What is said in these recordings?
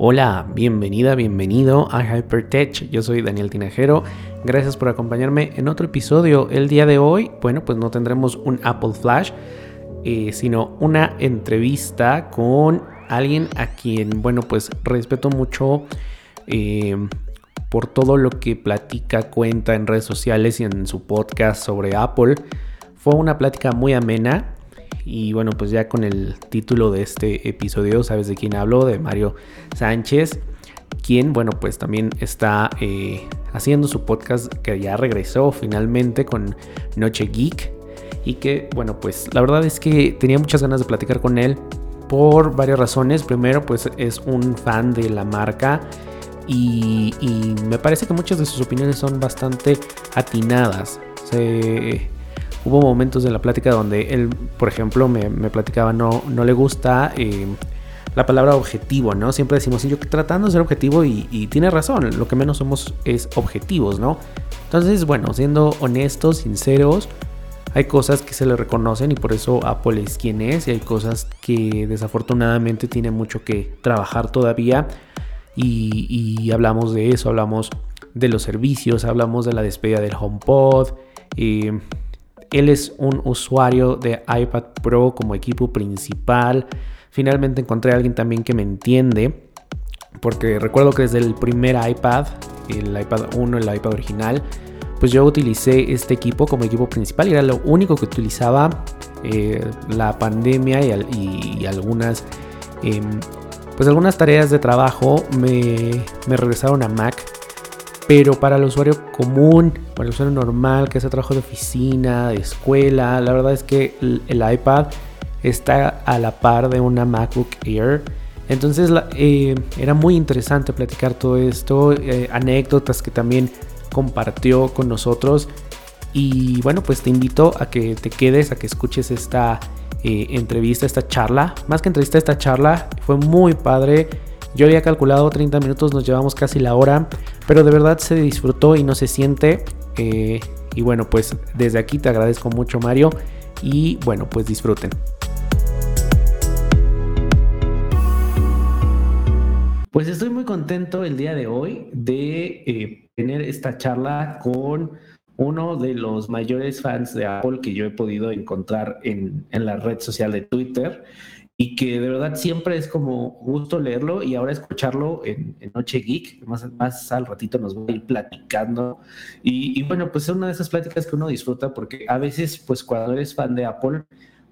Hola, bienvenida, bienvenido a Hypertech. Yo soy Daniel Tinajero. Gracias por acompañarme en otro episodio. El día de hoy, bueno, pues no tendremos un Apple Flash, eh, sino una entrevista con alguien a quien, bueno, pues respeto mucho eh, por todo lo que platica, cuenta en redes sociales y en su podcast sobre Apple. Fue una plática muy amena y bueno, pues ya con el título de este episodio, sabes de quién hablo, de Mario Sánchez, quien, bueno, pues también está eh, haciendo su podcast que ya regresó finalmente con Noche Geek. Y que, bueno, pues la verdad es que tenía muchas ganas de platicar con él por varias razones. Primero, pues es un fan de la marca. Y, y me parece que muchas de sus opiniones son bastante atinadas. Se, hubo momentos de la plática donde él, por ejemplo, me, platicaba, no, no le gusta eh, la palabra objetivo, ¿no? Siempre decimos, yo tratando de ser objetivo y, tiene razón, lo que menos somos es objetivos, ¿no? Entonces, bueno, siendo honestos, sinceros, hay cosas que se le reconocen y por eso Apple es quien es y hay cosas que desafortunadamente tiene mucho que trabajar todavía y, hablamos de eso, hablamos de los servicios, hablamos de la despedida del HomePod. Eh, él es un usuario de iPad Pro como equipo principal. Finalmente encontré a alguien también que me entiende. Porque recuerdo que desde el primer iPad, el iPad 1, el iPad original, pues yo utilicé este equipo como equipo principal era lo único que utilizaba. Eh, la pandemia y, algunas, em, pues algunas tareas de trabajo me regresaron a Mac pero para el usuario común, para el usuario normal que hace trabajo de oficina, de escuela, la verdad es que el, iPad está a la par de una MacBook Air. Entonces eh, era muy interesante platicar todo esto, eh, anécdotas que también compartió con nosotros. Y bueno, pues te invito a que te quedes, a que escuches esta eh, entrevista, esta charla. Más que entrevista, esta charla fue muy padre. Yo había calculado 30 minutos, nos llevamos casi la hora, pero de verdad se disfrutó y no se siente. Eh, y bueno, pues desde aquí te agradezco mucho Mario y bueno, pues disfruten. Pues estoy muy contento el día de hoy de eh, tener esta charla con uno de los mayores fans de Apple que yo he podido encontrar en, en la red social de Twitter y que de verdad siempre es como gusto leerlo y ahora escucharlo en, Noche Geek, más, más al ratito nos va a ir platicando. Y, bueno, pues es una de esas pláticas que uno disfruta porque a veces, pues cuando eres fan de Apple,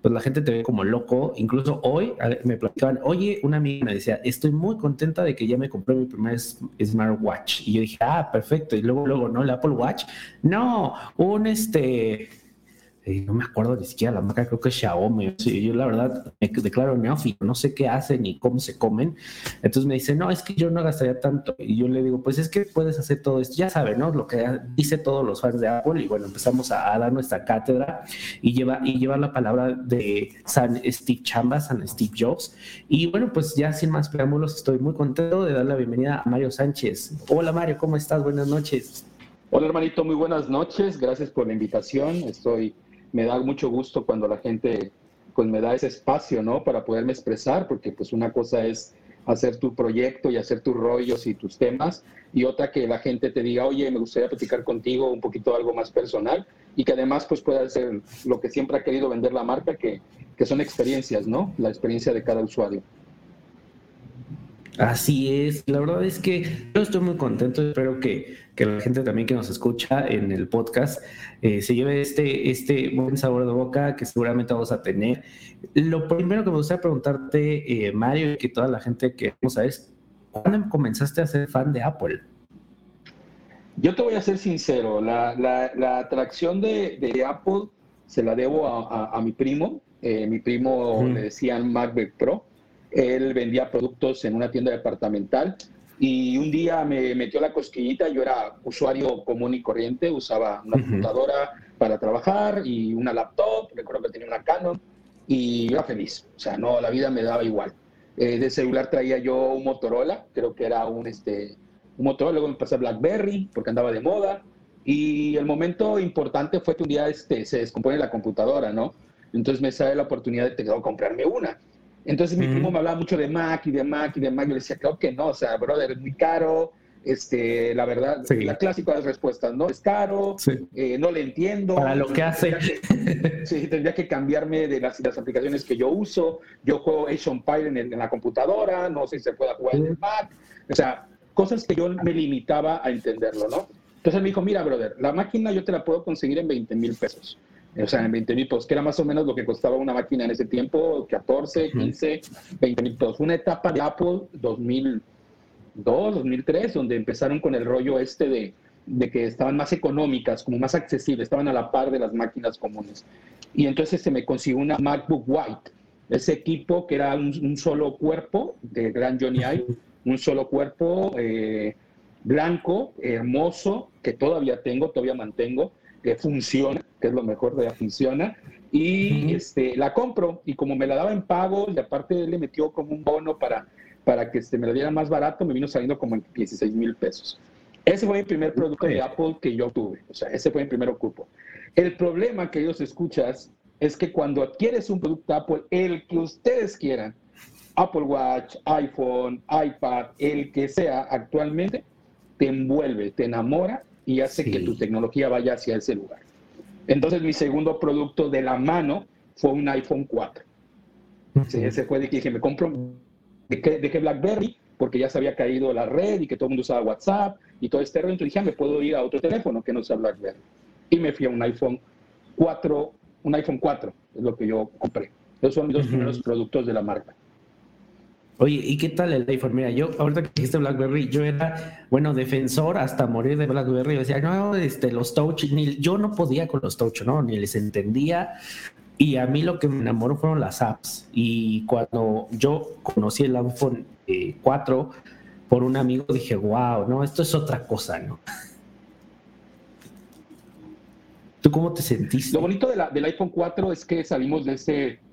pues la gente te ve como loco. Incluso hoy me platicaban, oye, una amiga me decía, estoy muy contenta de que ya me compré mi primer smartwatch. Y yo dije, ah, perfecto. Y luego, luego, ¿no? El Apple Watch. No, un este no me acuerdo ni siquiera la marca, creo que es Xiaomi. yo la verdad me declaro neófito, no sé qué hacen ni cómo se comen. Entonces me dice, no, es que yo no gastaría tanto. Y yo le digo, pues es que puedes hacer todo esto. Ya saben, ¿no? Lo que dice todos los fans de Apple. Y bueno, empezamos a, dar nuestra cátedra y lleva, y lleva la palabra de San Steve Chambas, San Steve Jobs. Y bueno, pues ya sin más preámbulos, estoy muy contento de dar la bienvenida a Mario Sánchez. Hola Mario, ¿cómo estás? Buenas noches. Hola hermanito, muy buenas noches. Gracias por la invitación. Estoy me da mucho gusto cuando la gente pues me da ese espacio, ¿no? Para poderme expresar, porque pues una cosa es hacer tu proyecto y hacer tus rollos y tus temas, y otra que la gente te diga, oye, me gustaría platicar contigo un poquito algo más personal, y que además pues pueda ser lo que siempre ha querido vender la marca, que, que son experiencias, ¿no? La experiencia de cada usuario. Así es, la verdad es que yo estoy muy contento, espero que, la gente también que nos escucha en el podcast eh, se lleve este, este buen sabor de boca que seguramente vamos a tener. Lo primero que me gustaría preguntarte, eh, Mario, y que toda la gente que vamos a es, ¿cuándo comenzaste a ser fan de Apple? Yo te voy a ser sincero, la, la, atracción de, de, Apple se la debo a, mi primo, eh, mi primo le decían MacBook Pro, él vendía productos en una tienda departamental y un día me metió la cosquillita, yo era usuario común y corriente, usaba una computadora para trabajar y una laptop, recuerdo que tenía una Canon y yo era feliz, o sea, no, la vida me daba igual. Eh, de celular traía yo un Motorola, creo que era un, este, un Motorola, luego me pasé a BlackBerry porque andaba de moda y el momento importante fue que un día este, se descompone la computadora, ¿no? Entonces me sale la oportunidad de, de comprarme una Entonces mi primo me hablaba mucho de Mac y de Mac y de Mac. Yo le decía, claro que no, o sea, brother, es muy caro. Este, la verdad, la clásica de las respuestas, ¿no? Es caro, eh, no le entiendo. Para lo que hace. sí, tendría que cambiarme de las, las, aplicaciones que yo uso. Yo juego Age Empire en, en, la computadora, no sé si se pueda jugar en el Mac. O sea, cosas que yo me limitaba a entenderlo, ¿no? Entonces me dijo, mira, brother, la máquina yo te la puedo conseguir en 20 mil pesos o sea, en 20 mil pesos, que era más o menos lo que costaba una máquina en ese tiempo, 14, 15, 20 mil pesos. Una etapa de Apple 2002, 2003, donde empezaron con el rollo este de, de que estaban más económicas, como más accesibles, estaban a la par de las máquinas comunes. Y entonces se me consiguió una MacBook White, ese equipo que era un, solo cuerpo de gran Johnny Ive, un solo cuerpo eh, blanco, hermoso, que todavía tengo, todavía mantengo, que funciona, que es lo mejor de ella, funciona. Y este, la compro y como me la daba en pago y aparte él le metió como un bono para, para que este, me lo diera más barato, me vino saliendo como en 16 mil pesos. Ese fue el primer producto de Apple que yo tuve, o sea, ese fue mi primer ocupo. El problema que ellos escuchas es que cuando adquieres un producto Apple, el que ustedes quieran, Apple Watch, iPhone, iPad, el que sea actualmente, te envuelve, te enamora y hace que tu tecnología vaya hacia ese lugar. Entonces mi segundo producto de la mano fue un iPhone 4. ese fue de que dije, me compro, ¿de qué, BlackBerry? Porque ya se había caído la red y que todo el mundo usaba WhatsApp y todo este rollo. Entonces dije, ah, me puedo ir a otro teléfono que no sea BlackBerry. Y me fui a un iPhone 4, un iPhone 4, es lo que yo compré. Esos son mis dos primeros productos de la marca. Oye, ¿y qué tal el iPhone? Mira, yo ahorita que dijiste BlackBerry, yo era, bueno, defensor hasta morir de BlackBerry. Decía, no, este, los touch, ni, yo no podía con los touch, ¿no? Ni les entendía. Y a mí lo que me enamoró fueron las apps. Y cuando yo conocí el iPhone 4 eh, por un amigo, dije, wow, no, esto es otra cosa, ¿no? ¿Tú cómo te sentiste? Lo bonito del iPhone 4 es que salimos de ese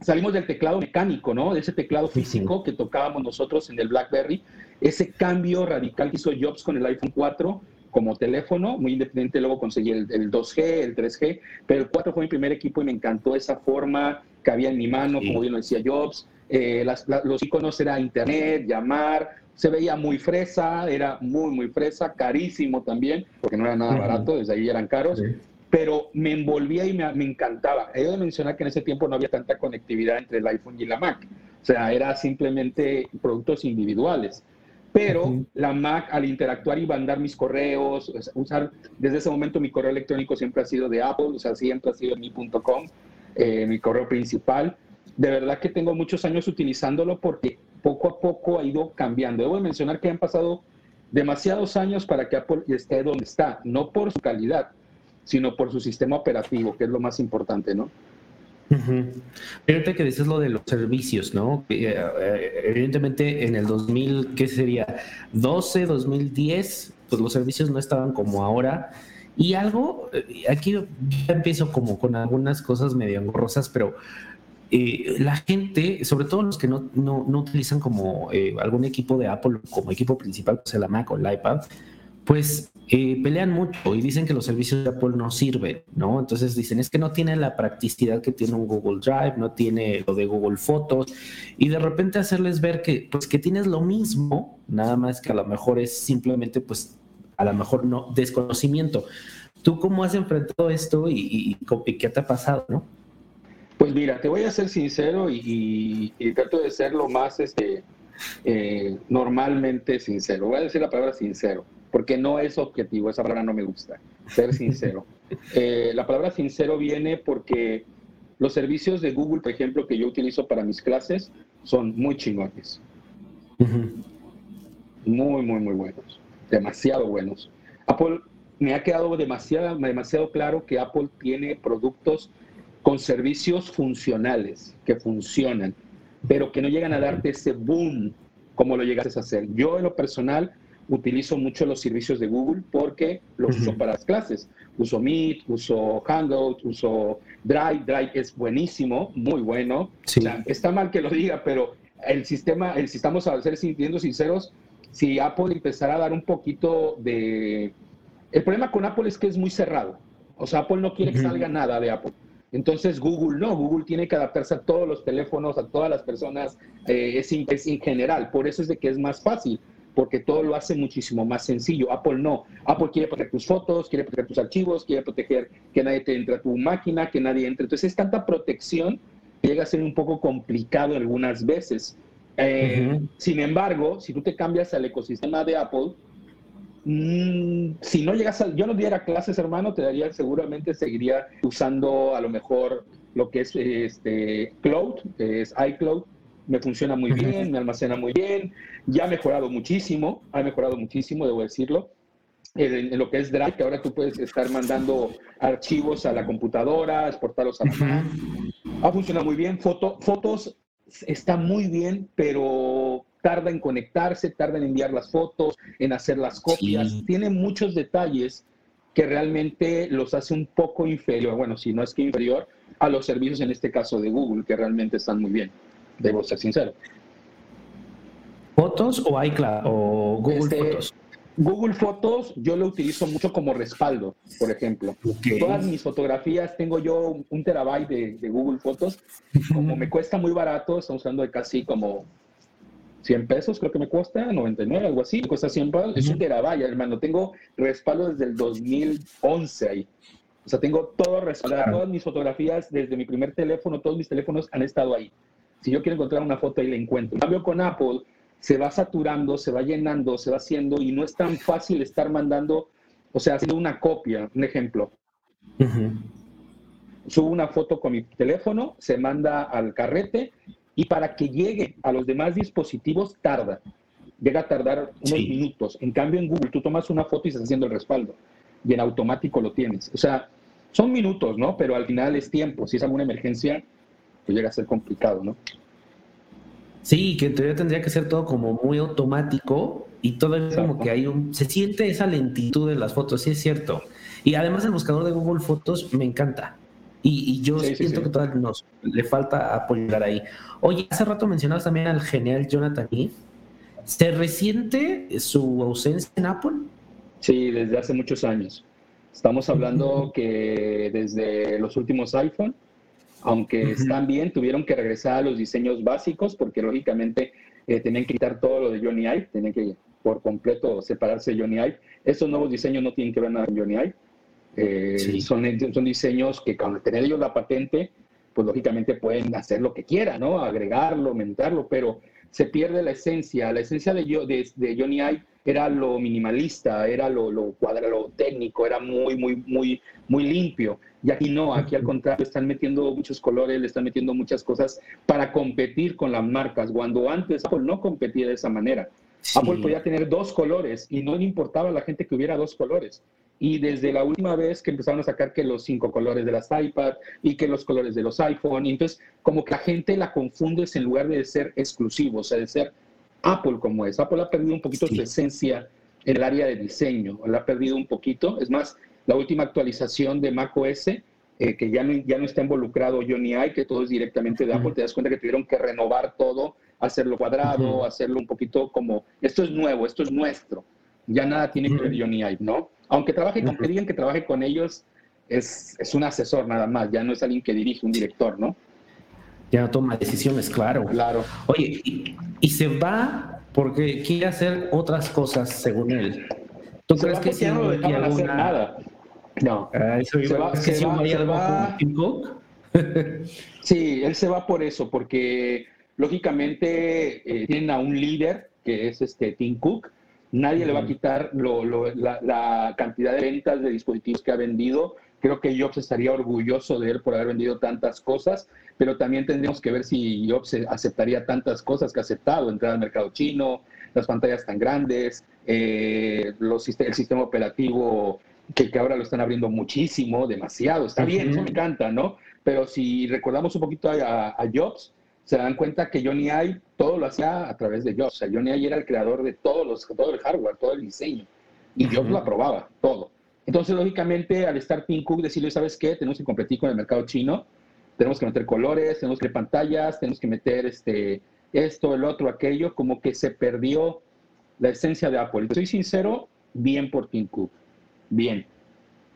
salimos del teclado mecánico, ¿no? De ese teclado físico que tocábamos nosotros en el BlackBerry. Ese cambio radical que hizo Jobs con el iPhone 4 como teléfono, muy independiente, luego conseguí el, 2G, el 3G, pero el 4 fue mi primer equipo y me encantó esa forma que había en mi mano, como bien lo decía Jobs. Eh, los iconos era internet, llamar, se veía muy fresa, era muy, muy fresa, carísimo también, porque no era nada barato, desde ahí eran caros pero me envolvía y me, encantaba. He de mencionar que en ese tiempo no había tanta conectividad entre el iPhone y la Mac. O sea, era simplemente productos individuales. Pero la Mac, al interactuar y mandar mis correos, usar, desde ese momento mi correo electrónico siempre ha sido de Apple, o sea, siempre ha sido mi.com, eh, mi correo principal. De verdad que tengo muchos años utilizándolo porque poco a poco ha ido cambiando. Debo mencionar que han pasado demasiados años para que Apple esté donde está, no por su calidad, sino por su sistema operativo, que es lo más importante, ¿no? Fíjate que dices lo de los servicios, ¿no? Eh, eh, evidentemente en el 2000, ¿qué sería? 12, 2010, pues los servicios no estaban como ahora. Y algo, eh, aquí ya empiezo como con algunas cosas medio angorrosas, pero la gente, sobre todo los que no, no, no utilizan como algún equipo de Apple como equipo principal, sea la Mac o el iPad, pues eh, pelean mucho y dicen que los servicios de Apple no sirven, ¿no? Entonces dicen, es que no tiene la practicidad que tiene un Google Drive, no tiene lo de Google Fotos, y de repente hacerles ver que, pues, que tienes lo mismo, nada más que a lo mejor es simplemente, pues, a lo mejor no, desconocimiento. ¿Tú cómo has enfrentado esto y, qué te ha pasado, no? Pues mira, te voy a ser sincero y, trato de ser lo más este, eh, normalmente sincero. Voy a decir la palabra sincero porque no es objetivo, esa palabra no me gusta, ser sincero. Eh, la palabra sincero viene porque los servicios de Google, por ejemplo, que yo utilizo para mis clases, son muy chingones. Muy, muy, muy buenos. Demasiado buenos. Apple, me ha quedado demasiado, demasiado claro que Apple tiene productos con servicios funcionales, que funcionan, pero que no llegan a darte ese boom como lo llegaste a hacer. Yo en lo personal utilizo mucho los servicios de Google porque los uso para las clases. Uso Meet, uso Hangout, uso Drive. Drive es buenísimo, muy bueno. está mal que lo diga, pero el sistema, el, si estamos a ser sinceros, si Apple empezara a dar un poquito de... El problema con Apple es que es muy cerrado. O sea, Apple no quiere que salga nada de Apple. Entonces Google no, Google tiene que adaptarse a todos los teléfonos, a todas las personas, eh, es, es en general, por eso es de que es más fácil, porque todo lo hace muchísimo más sencillo. Apple no. Apple quiere proteger tus fotos, quiere proteger tus archivos, quiere proteger que nadie te entre a tu máquina, que nadie entre. Entonces es tanta protección que llega a ser un poco complicado algunas veces. Eh, sin embargo, si tú te cambias al ecosistema de Apple, mm, si no llegas a, yo no diera clases, hermano, te daría, seguramente seguiría usando a lo mejor lo que es este Cloud, es iCloud, me funciona muy bien, me almacena muy bien, ya ha mejorado muchísimo, ha mejorado muchísimo, debo decirlo. En, lo que es Drive, que ahora tú puedes estar mandando archivos a la computadora, exportarlos a la. Ha funcionado muy bien. Foto, fotos está muy bien, pero tarda en conectarse, tarda en enviar las fotos, en hacer las copias. Tiene muchos detalles que realmente los hace un poco inferior, bueno, si no es que inferior, a los servicios en este caso de Google, que realmente están muy bien debo ser sincero. ¿Fotos o iCloud o Google este, Fotos? Google Fotos yo lo utilizo mucho como respaldo, por ejemplo. Todas mis fotografías, tengo yo un terabyte de, Google Fotos. Como me cuesta muy barato, estamos hablando de casi como 100 pesos, creo que me cuesta, 99, algo así, me cuesta 100 pesos. Es un terabyte, hermano. Tengo respaldo desde el 2011 ahí. O sea, tengo todo respaldado. Todas mis fotografías desde mi primer teléfono, todos mis teléfonos han estado ahí. Si yo quiero encontrar una foto, ahí la encuentro. En cambio, con Apple se va saturando, se va llenando, se va haciendo y no es tan fácil estar mandando, o sea, haciendo una copia. Un ejemplo. Subo una foto con mi teléfono, se manda al carrete y para que llegue a los demás dispositivos tarda. Llega a tardar unos minutos. En cambio, en Google tú tomas una foto y estás haciendo el respaldo y en automático lo tienes. O sea, son minutos, ¿no? Pero al final es tiempo. Si es alguna emergencia, pues llega a ser complicado, ¿no? Sí, que en teoría tendría que ser todo como muy automático y todo es como que hay un... Se siente esa lentitud de las fotos, sí es cierto. Y además el buscador de Google Fotos me encanta. Y, yo siento que todavía nos le falta apoyar ahí. Oye, hace rato mencionabas también al genial Jonathan Heath. ¿Se resiente su ausencia en Apple? Sí, desde hace muchos años. Estamos hablando que desde los últimos iPhone aunque están bien, tuvieron que regresar a los diseños básicos porque lógicamente eh, tenían que quitar todo lo de Johnny Ive, tenían que por completo separarse de Johnny Ive. Estos nuevos diseños no tienen que ver nada con Johnny Ive. Eh, son, son diseños que cuando tener ellos la patente, pues lógicamente pueden hacer lo que quieran, ¿no? Agregarlo, aumentarlo, pero se pierde la esencia. La esencia de, de, de Johnny Ive era lo minimalista, era lo, lo cuadrado, técnico, era muy, muy, muy, muy limpio. Y aquí no, aquí al contrario, están metiendo muchos colores, le están metiendo muchas cosas para competir con las marcas, cuando antes Apple no competía de esa manera. Apple podía tener dos colores y no le importaba a la gente que hubiera dos colores. Y desde la última vez que empezaron a sacar que los cinco colores de las iPad y que los colores de los iPhone, entonces como que la gente la confundes en lugar de ser exclusivo, o sea, de ser Apple como es. Apple ha perdido un poquito su esencia en el área de diseño, la ha perdido un poquito. Es más, la última actualización de macOS, eh, que ya no, ya no está involucrado Johnny I, que todo es directamente de Apple, te das cuenta que tuvieron que renovar todo, hacerlo cuadrado, hacerlo un poquito como, esto es nuevo, esto es nuestro. Ya nada tiene que ver Johnny Ive, ¿no? Aunque trabaje con, que digan que trabaje con ellos, es, es un asesor nada más, ya no es alguien que dirige, un director, ¿no? ya toma decisiones, claro. Claro. Oye, y, se va porque quiere hacer otras cosas según él. ¿Tú crees que si no dejaban alguna... hacer nada? No. Ah, se va, se va, sí, él se va por eso, porque lógicamente eh, tienen a un líder que es este Tim Cook. Nadie le va a quitar lo, lo, la, la, cantidad de ventas de dispositivos que ha vendido. Creo que Jobs estaría orgulloso de él por haber vendido tantas cosas pero también tendríamos que ver si Jobs aceptaría tantas cosas que ha aceptado, entrar al mercado chino, las pantallas tan grandes, eh, los, el sistema operativo que, que, ahora lo están abriendo muchísimo, demasiado, está bien, eso me encanta, ¿no? Pero si recordamos un poquito a, Jobs, se dan cuenta que Johnny Ive todo lo hacía a través de Jobs. O sea, Johnny Ive era el creador de todos los, todo el hardware, todo el diseño. Y Jobs lo aprobaba, todo. Entonces, lógicamente, al estar Tim Cook, decirle, ¿sabes qué? Tenemos que competir con el mercado chino tenemos que meter colores, tenemos que meter pantallas, tenemos que meter este, esto, el otro, aquello, como que se perdió la esencia de Apple. Soy sincero, bien por Tim Cook, bien,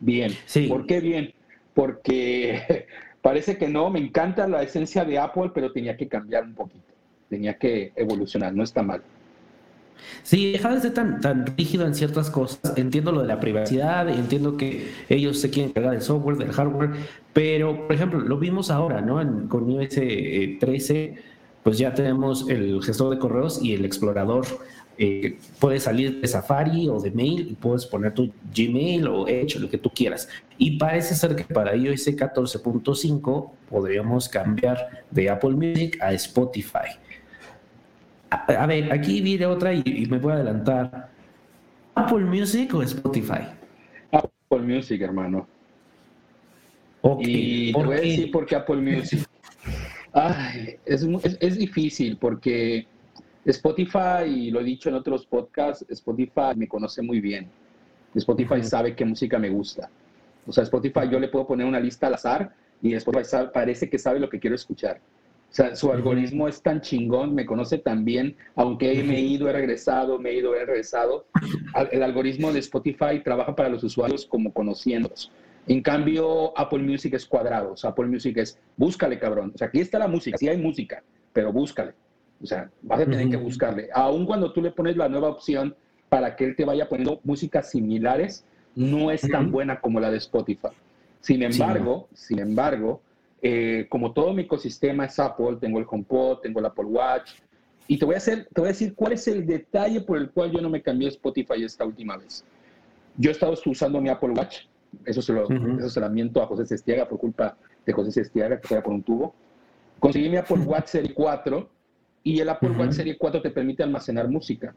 bien. Sí. ¿Por qué bien? Porque Parece que no, me encanta la esencia de Apple, pero tenía que cambiar un poquito, tenía que evolucionar, no está mal. Sí, deja de ser tan, tan rígido en ciertas cosas. Entiendo lo de la privacidad, entiendo que ellos se quieren cargar del software, del hardware, pero, por ejemplo, lo vimos ahora, ¿no? con iOS 13, eh, pues ya tenemos el gestor de correos y el explorador. Eh, puedes salir de Safari o de Mail y puedes poner tu Gmail o Edge, lo que tú quieras. Y parece ser que para iOS 14.5 podríamos cambiar de Apple Music a Spotify. A, ver, aquí viene otra y, me voy a adelantar. ¿Apple Music o Spotify? Apple Music, hermano. y te voy a decir por qué Apple Music. Ay, es, es, difícil porque Spotify, y lo he dicho en otros podcasts, Spotify me conoce muy bien. Spotify sabe qué música me gusta. O sea, Spotify yo le puedo poner una lista al azar y Spotify parece que sabe lo que quiero escuchar. O sea, su algoritmo es tan chingón, me conoce tan bien, aunque me he ido, he regresado, me he ido, he regresado. El algoritmo de Spotify trabaja para los usuarios como conociéndolos. En cambio, Apple Music es cuadrado. O sea, Apple Music es, búscale, cabrón. O sea, aquí está la música, sí hay música, pero búscale. O sea, vas a tener que buscarle. Aun cuando tú le pones la nueva opción para que él te vaya poniendo músicas similares, no es tan buena como la de Spotify. Sin embargo, sin embargo, eh, como todo mi ecosistema es Apple, tengo el HomePod, tengo el Apple Watch, y te voy, a hacer, te voy a decir cuál es el detalle por el cual yo no me cambié Spotify esta última vez. Yo he estado usando mi Apple Watch, eso se lo, eso se miento a José Sestiaga por culpa de José Sestiaga, que fue por un tubo. Conseguí mi Apple Watch Serie 4 y el Apple Watch Serie 4 te permite almacenar música.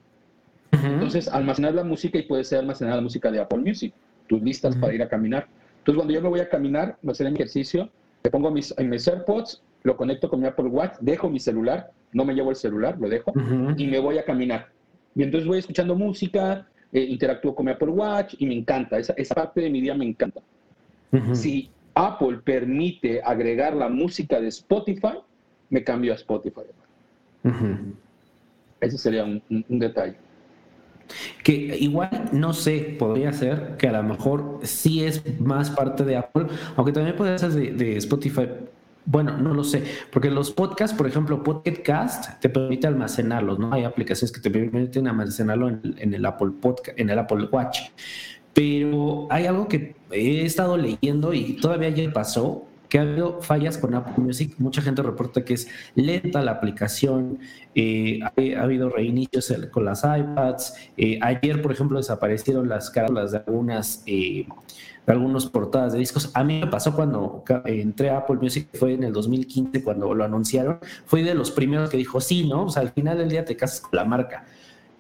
Entonces, almacenar la música y puede ser almacenar la música de Apple Music, tus listas para ir a caminar. Entonces, cuando yo me voy a caminar, voy a hacer ejercicio, le pongo mis, en mis AirPods, lo conecto con mi Apple Watch, dejo mi celular, no me llevo el celular, lo dejo, y me voy a caminar. Y entonces voy escuchando música, eh, interactúo con mi Apple Watch y me encanta, esa, esa parte de mi día me encanta. Si Apple permite agregar la música de Spotify, me cambio a Spotify. Ese sería un, detalle. Que igual, no sé, podría ser que a lo mejor sí es más parte de Apple, aunque también puede ser de, Spotify. Bueno, no lo sé, porque los podcasts, por ejemplo, Podcast te permite almacenarlos, ¿no? Hay aplicaciones que te permiten almacenarlo en, el Apple Podcast, en el Apple Watch. Pero hay algo que he estado leyendo y todavía ya pasó, que ha habido fallas con Apple Music. Mucha gente reporta que es lenta la aplicación, eh, ha, habido reinicios con las iPads. Eh, ayer, por ejemplo, desaparecieron las caras de algunas... Eh, de algunos portadas de discos. A mí me pasó cuando entré a Apple Music, fue en el 2015 cuando lo anunciaron, fui de los primeros que dijo, sí, ¿no? O sea, al final del día te casas con la marca.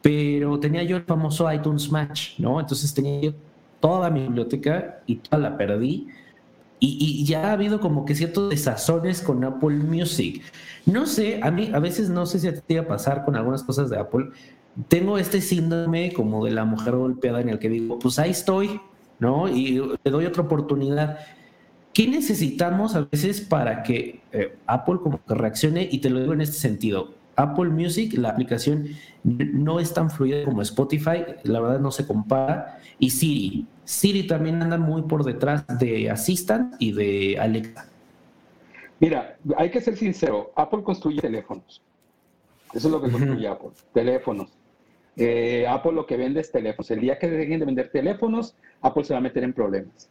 Pero tenía yo el famoso iTunes Match, ¿no? Entonces tenía yo toda mi biblioteca y toda la perdí y, ya ha habido como que ciertos desazones con Apple Music. No sé, a mí a veces no sé si te iba a pasar con algunas cosas de Apple. Tengo este síndrome como de la mujer golpeada en el que digo, pues ahí estoy, ¿no? Y te doy otra oportunidad. ¿Qué necesitamos a veces para que eh, Apple como que reaccione? Y te lo digo en este sentido. Apple Music, la aplicación no es tan fluida como Spotify, la verdad no se compara. Y Siri, Siri también anda muy por detrás de Assistant y de Alexa. Mira, hay que ser sincero, Apple construye teléfonos. Eso es lo que construye Apple, teléfonos. Eh, Apple lo que vende es teléfonos. El día que dejen de vender teléfonos, Apple se va a meter en problemas.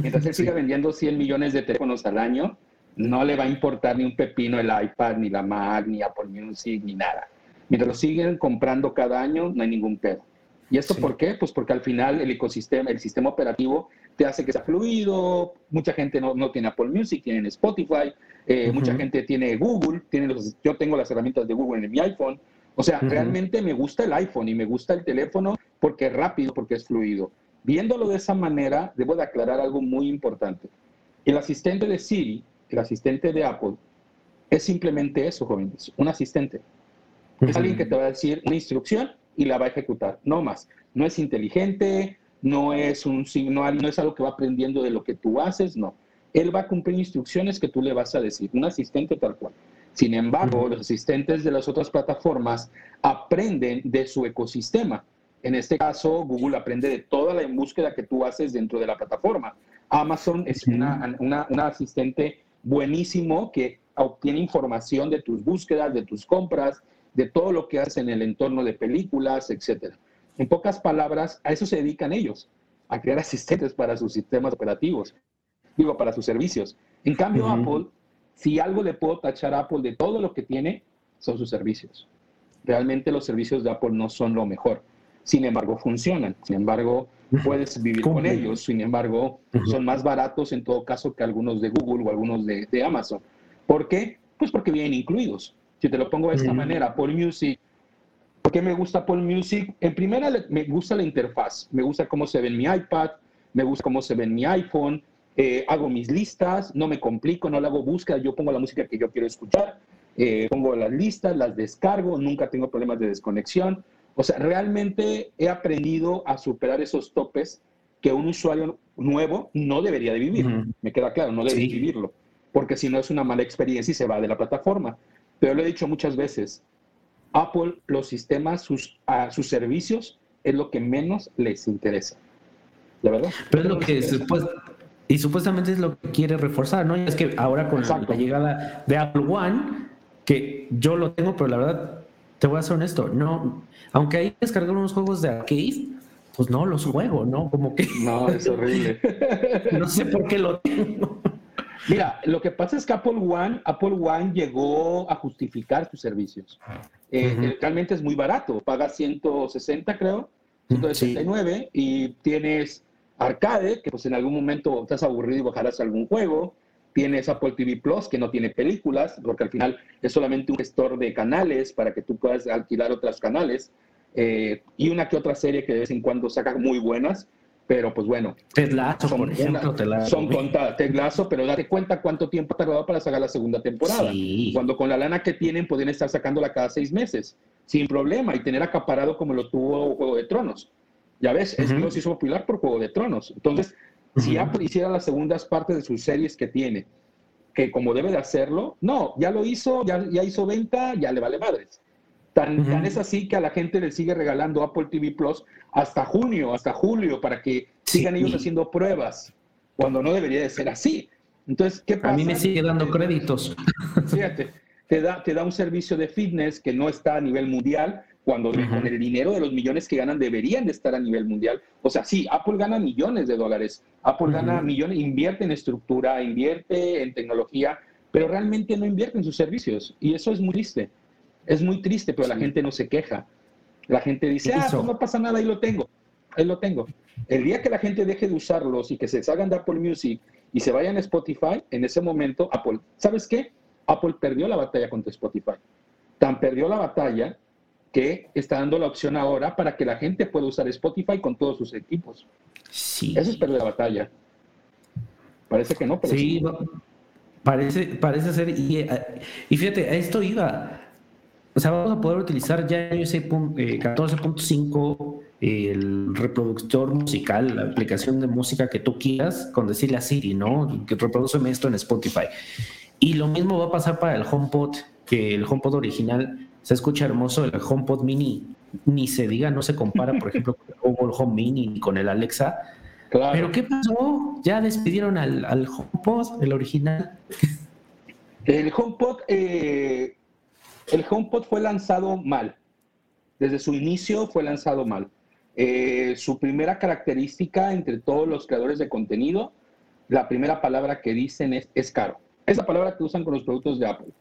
Mientras él siga vendiendo 100 millones de teléfonos al año, no le va a importar ni un pepino el iPad, ni la Mac, ni Apple Music, ni nada. Mientras lo siguen comprando cada año, no hay ningún pedo. ¿Y esto por qué? Pues porque al final el ecosistema, el sistema operativo te hace que sea fluido, mucha gente no, no tiene Apple Music, tienen Spotify, eh, mucha gente tiene Google, tiene los, yo tengo las herramientas de Google en mi iPhone. O sea, realmente me gusta el iPhone y me gusta el teléfono porque es rápido, porque es fluido. Viéndolo de esa manera, debo de aclarar algo muy importante. El asistente de Siri, el asistente de Apple, es simplemente eso, jóvenes, un asistente. Es alguien que te va a decir una instrucción y la va a ejecutar, no más. No es inteligente, no es, un, no, no es algo que va aprendiendo de lo que tú haces, no. Él va a cumplir instrucciones que tú le vas a decir, un asistente tal cual. Sin embargo, los asistentes de las otras plataformas aprenden de su ecosistema. En este caso, Google aprende de toda la búsqueda que tú haces dentro de la plataforma. Amazon es una, una, una asistente buenísimo que obtiene información de tus búsquedas, de tus compras, de todo lo que haces en el entorno de películas, etc. En pocas palabras, a eso se dedican ellos, a crear asistentes para sus sistemas operativos, digo, para sus servicios. En cambio, Apple, si algo le puedo tachar a Apple de todo lo que tiene, son sus servicios. Realmente los servicios de Apple no son lo mejor. Sin embargo, funcionan. Sin embargo, puedes vivir con ellos. Sin embargo, son más baratos en todo caso que algunos de Google o algunos de, Amazon. ¿Por qué? Pues porque vienen incluidos. Si te lo pongo de esta manera, Apple Music. ¿Por qué me gusta Apple Music? En primera, me gusta la interfaz. Me gusta cómo se ve en mi iPad, me gusta cómo se ve en mi iPhone. Eh, hago mis listas, no me complico, no le hago búsqueda, yo pongo la música que yo quiero escuchar, eh, pongo las listas, las descargo, nunca tengo problemas de desconexión. O sea, realmente he aprendido a superar esos topes que un usuario nuevo no debería de vivir. Me queda claro, no debe vivirlo, porque si no es una mala experiencia y se va de la plataforma. Pero lo he dicho muchas veces, Apple, los sistemas, sus, a sus servicios, es lo que menos les interesa. ¿La verdad? Pero es lo que y supuestamente es lo que quiere reforzar, ¿no? Y es que ahora con la llegada de Apple One, que yo lo tengo, pero la verdad, te voy a ser honesto, no, aunque ahí descargar unos juegos de arcade, pues no los juego, ¿no? Como que. No, es horrible. no sé por qué lo tengo. Mira, lo que pasa es que Apple One, Apple One llegó a justificar sus servicios. Eh, eh, realmente es muy barato, pagas 160, creo, 169, y tienes arcade, que pues en algún momento estás aburrido y bajarás algún juego. Tienes Apple TV Plus, que no tiene películas, porque al final es solamente un gestor de canales para que tú puedas alquilar otros canales. Eh, y una que otra serie que de vez en cuando saca muy buenas, pero pues bueno. Ted Lasso, por ejemplo, Son contadas, Ted Lasso, pero date cuenta cuánto tiempo ha tardado para sacar la segunda temporada. Cuando con la lana que tienen podrían estar sacándola cada seis meses, sin problema, y tener acaparado como lo tuvo Juego de Tronos. Ya ves, es que se hizo popular por Juego de Tronos. Entonces, si Apple hiciera las segundas partes de sus series que tiene, que como debe de hacerlo, no, ya lo hizo, ya, ya hizo venta, ya le vale madres. Tan, tan, es así que a la gente le sigue regalando Apple TV Plus hasta junio, hasta julio, para que sigan ellos haciendo pruebas, cuando no debería de ser así. Entonces, ¿qué pasa? A mí me sigue dando créditos. Fíjate, te da, te da un servicio de fitness que no está a nivel mundial, cuando con el dinero de los millones que ganan deberían de estar a nivel mundial. O sea, sí, Apple gana millones de dólares, Apple gana millones, invierte en estructura, invierte en tecnología, pero realmente no invierte en sus servicios. Y eso es muy triste. Es muy triste, pero la gente no se queja. La gente dice, ah, pues no pasa nada, ahí lo tengo, ahí lo tengo. El día que la gente deje de usarlos y que se salgan de Apple Music y se vayan a Spotify, en ese momento Apple, ¿sabes qué? Apple perdió la batalla contra Spotify. Tan perdió la batalla que está dando la opción ahora para que la gente pueda usar Spotify con todos sus equipos. Sí. Eso es perder la batalla. Parece que no, pero sí. Parece, parece ser. Y, y, fíjate, a esto iba. O sea, vamos a poder utilizar ya iOS 14.5 el reproductor musical, la aplicación de música que tú quieras, con decirle a Siri, ¿no? Que reproduceme esto en Spotify. Y lo mismo va a pasar para el HomePod, que el HomePod original se escucha hermoso el HomePod Mini, ni se diga, no se compara, por ejemplo, con el Home Mini ni con el Alexa. Pero ¿qué pasó? Ya despidieron al, al HomePod, el original. El HomePod, eh, el HomePod fue lanzado mal. Desde su inicio fue lanzado mal. Eh, su primera característica entre todos los creadores de contenido, la primera palabra que dicen es, es caro. Es la palabra que usan con los productos de Apple.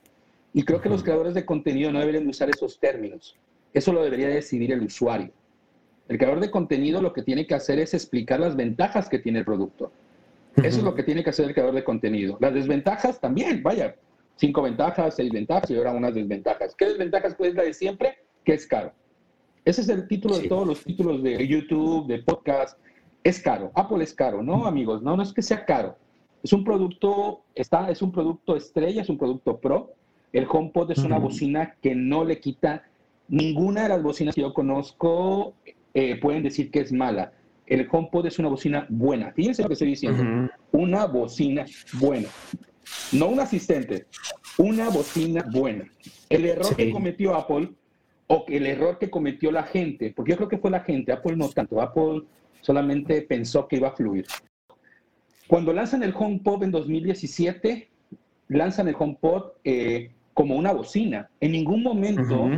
Y creo que los creadores de contenido no deberían usar esos términos. Eso lo debería decidir el usuario. El creador de contenido lo que tiene que hacer es explicar las ventajas que tiene el producto. Eso es lo que tiene que hacer el creador de contenido. Las desventajas también, vaya, cinco ventajas, seis ventajas y ahora unas desventajas. ¿Qué desventajas? Pues la de siempre, que es caro. Ese es el título de todos los títulos de YouTube, de podcast. Es caro. Apple es caro, ¿no, amigos? No, no es que sea caro. Es un producto, está, es un producto estrella, es un producto pro, el HomePod es una bocina que no le quita ninguna de las bocinas que yo conozco, eh, pueden decir que es mala. El HomePod es una bocina buena. Fíjense lo que estoy diciendo. Una bocina buena. No un asistente, una bocina buena. El error que cometió Apple o el error que cometió la gente, porque yo creo que fue la gente, Apple no tanto, Apple solamente pensó que iba a fluir. Cuando lanzan el HomePod en 2017, lanzan el HomePod eh, como una bocina. En ningún momento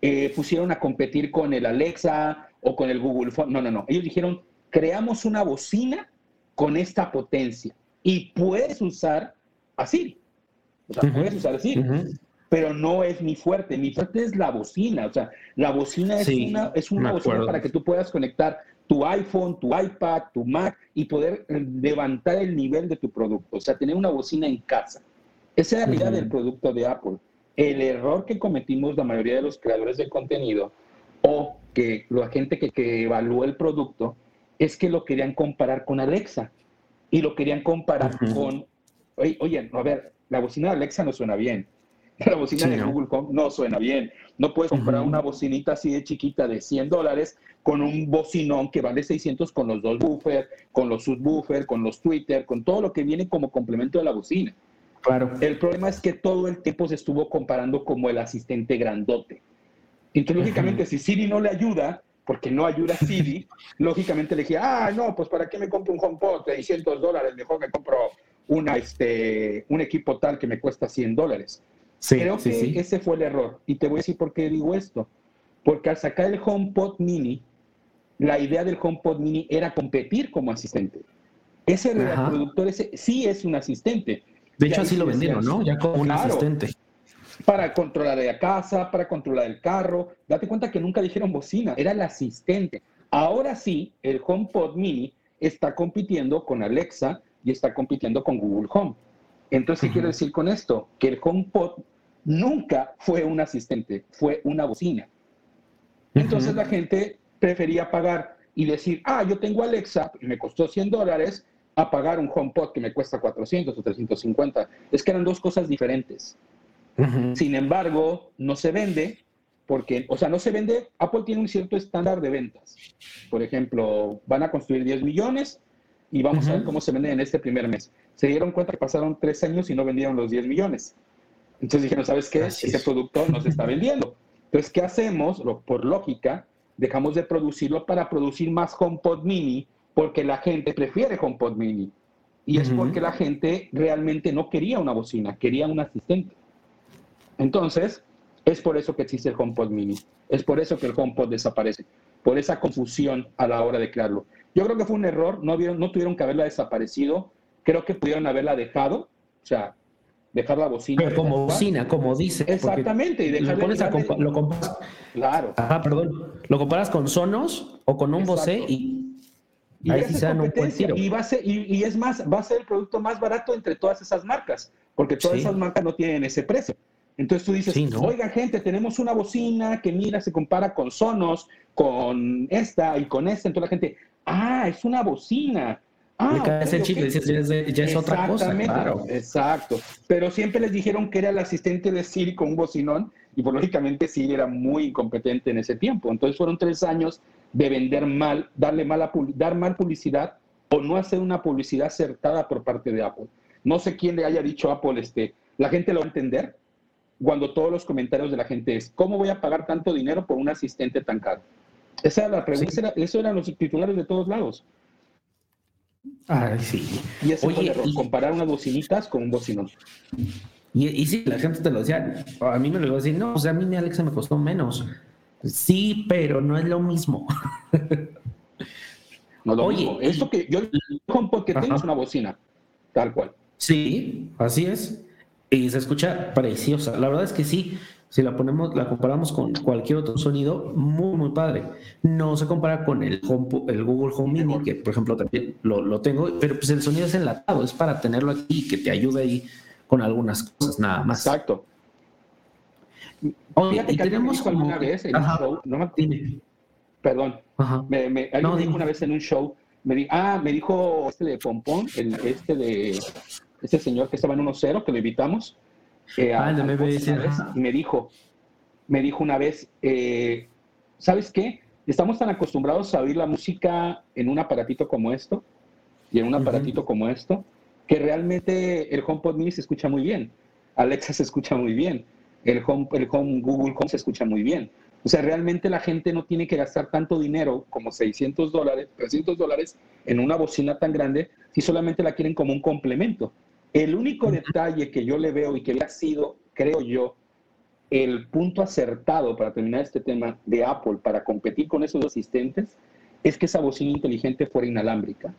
eh, pusieron a competir con el Alexa o con el Google Phone. No, no, no. Ellos dijeron, creamos una bocina con esta potencia y puedes usar así. O sea, puedes usar así. Pero no es mi fuerte. Mi fuerte es la bocina. O sea, la bocina es una, es una bocina para que tú puedas conectar tu iPhone, tu iPad, tu Mac y poder eh, levantar el nivel de tu producto. O sea, tener una bocina en casa. Esa es la idea del producto de Apple. El error que cometimos la mayoría de los creadores de contenido o que la gente que, que evalúa el producto es que lo querían comparar con Alexa y lo querían comparar con, oye, oye, a ver, la bocina de Alexa no suena bien, la bocina de Google Home no suena bien, no puedes comprar una bocinita así de chiquita de 100 dólares con un bocinón que vale 600 con los dos buffers, con los subwoofers, con los Twitter, con todo lo que viene como complemento de la bocina. Claro. El problema es que todo el tiempo se estuvo comparando como el asistente grandote. Entonces, lógicamente, si Siri no le ayuda, porque no ayuda a Siri, lógicamente le dije, ah, no, pues ¿para qué me compro un HomePod de 600 dólares? Mejor me compro una, este, un equipo tal que me cuesta 100 dólares. Creo que ese fue el error. Y te voy a decir por qué digo esto. Porque al sacar el HomePod Mini, la idea del HomePod Mini era competir como asistente. Ese el productor ese sí es un asistente. De hecho, así lo vendieron, ¿no? Ya como un asistente. Para controlar la casa, para controlar el carro. Date cuenta que nunca dijeron bocina, era el asistente. Ahora sí, el HomePod Mini está compitiendo con Alexa y está compitiendo con Google Home. Entonces, ¿qué quiero decir con esto? Que el HomePod nunca fue un asistente, fue una bocina. Entonces la gente prefería pagar y decir, ah, yo tengo Alexa, me costó 100 dólares, a pagar un HomePod que me cuesta 400 o 350. Es que eran dos cosas diferentes. Sin embargo, no se vende porque, o sea, no se vende, Apple tiene un cierto estándar de ventas. Por ejemplo, van a construir 10 millones y vamos a ver cómo se venden en este primer mes. Se dieron cuenta que pasaron tres años y no vendieron los 10 millones. Entonces dijeron, ¿sabes qué? Ese producto no se está vendiendo. Entonces, ¿qué hacemos? Por lógica, dejamos de producirlo para producir más HomePod mini porque la gente prefiere HomePod mini. Y es porque la gente realmente no quería una bocina, quería un asistente. Entonces, es por eso que existe el HomePod mini. Es por eso que el HomePod desaparece. Por esa confusión a la hora de crearlo. Yo creo que fue un error, no, no tuvieron que haberla desaparecido. Creo que pudieron haberla dejado. O sea, dejar la bocina. Pero como bocina, como dice. Exactamente. Y lo, pones a lo comparas. Claro. Ajá, perdón. Lo comparas con Sonos o con un Bose y. y ahí dan un buen tiro. Y, va a ser, y, es más, va a ser el producto más barato entre todas esas marcas, porque todas esas marcas no tienen ese precio. Entonces tú dices, oiga gente, tenemos una bocina que mira, se compara con Sonos, con esta y con esta. Entonces la gente, ah, es una bocina. Ah, ese chip, ya, es, otra cosa. Claro. Exacto. Pero siempre les dijeron que era el asistente de Siri con un bocinón y por lógicamente Siri era muy incompetente en ese tiempo. Entonces fueron tres años de vender mal, darle mala, dar mal publicidad o no hacer una publicidad acertada por parte de Apple. No sé quién le haya dicho a Apple, este, la gente lo va a entender cuando todos los comentarios de la gente es, ¿cómo voy a pagar tanto dinero por un asistente tan caro? Esa era la pregunta, eso eran los titulares de todos lados. Ay, sí. Y ese fue el error, comparar unas bocinitas con un bocinón. Y, y sí, la gente te lo decía, a mí me lo iba a decir, no, o sea, a mí mi Alexa me costó menos. Sí, pero no es lo mismo. No lo Oye, mismo. Esto que yo porque tienes una bocina, tal cual. Sí, así es. Y se escucha preciosa. La verdad es que sí, si la ponemos, la comparamos con cualquier otro sonido, muy, muy padre. No se compara con el, el Google Home Mini, que por ejemplo también lo, tengo, pero pues el sonido es enlatado, es para tenerlo aquí y que te ayude ahí con algunas cosas, nada más. Exacto. Oye, y tenemos como... alguna vez en un show, no me... Perdón, me, me, alguien dijo una vez en un show, me dijo, ah, me dijo este de Pompón, el, este de, este señor que estaba en 1-0, que lo invitamos, ah, me dijo, me dijo una vez, eh, ¿sabes qué? Estamos tan acostumbrados a oír la música en un aparatito como esto y en un aparatito como esto, que realmente el HomePod Mini se escucha muy bien, Alexa se escucha muy bien, el Home, el Home Google Home se escucha muy bien. O sea, realmente la gente no tiene que gastar tanto dinero como 600 dólares, 300 dólares en una bocina tan grande si solamente la quieren como un complemento. El único detalle que yo le veo y que ha sido, creo yo, el punto acertado para terminar este tema de Apple para competir con esos asistentes es que esa bocina inteligente fuera inalámbrica.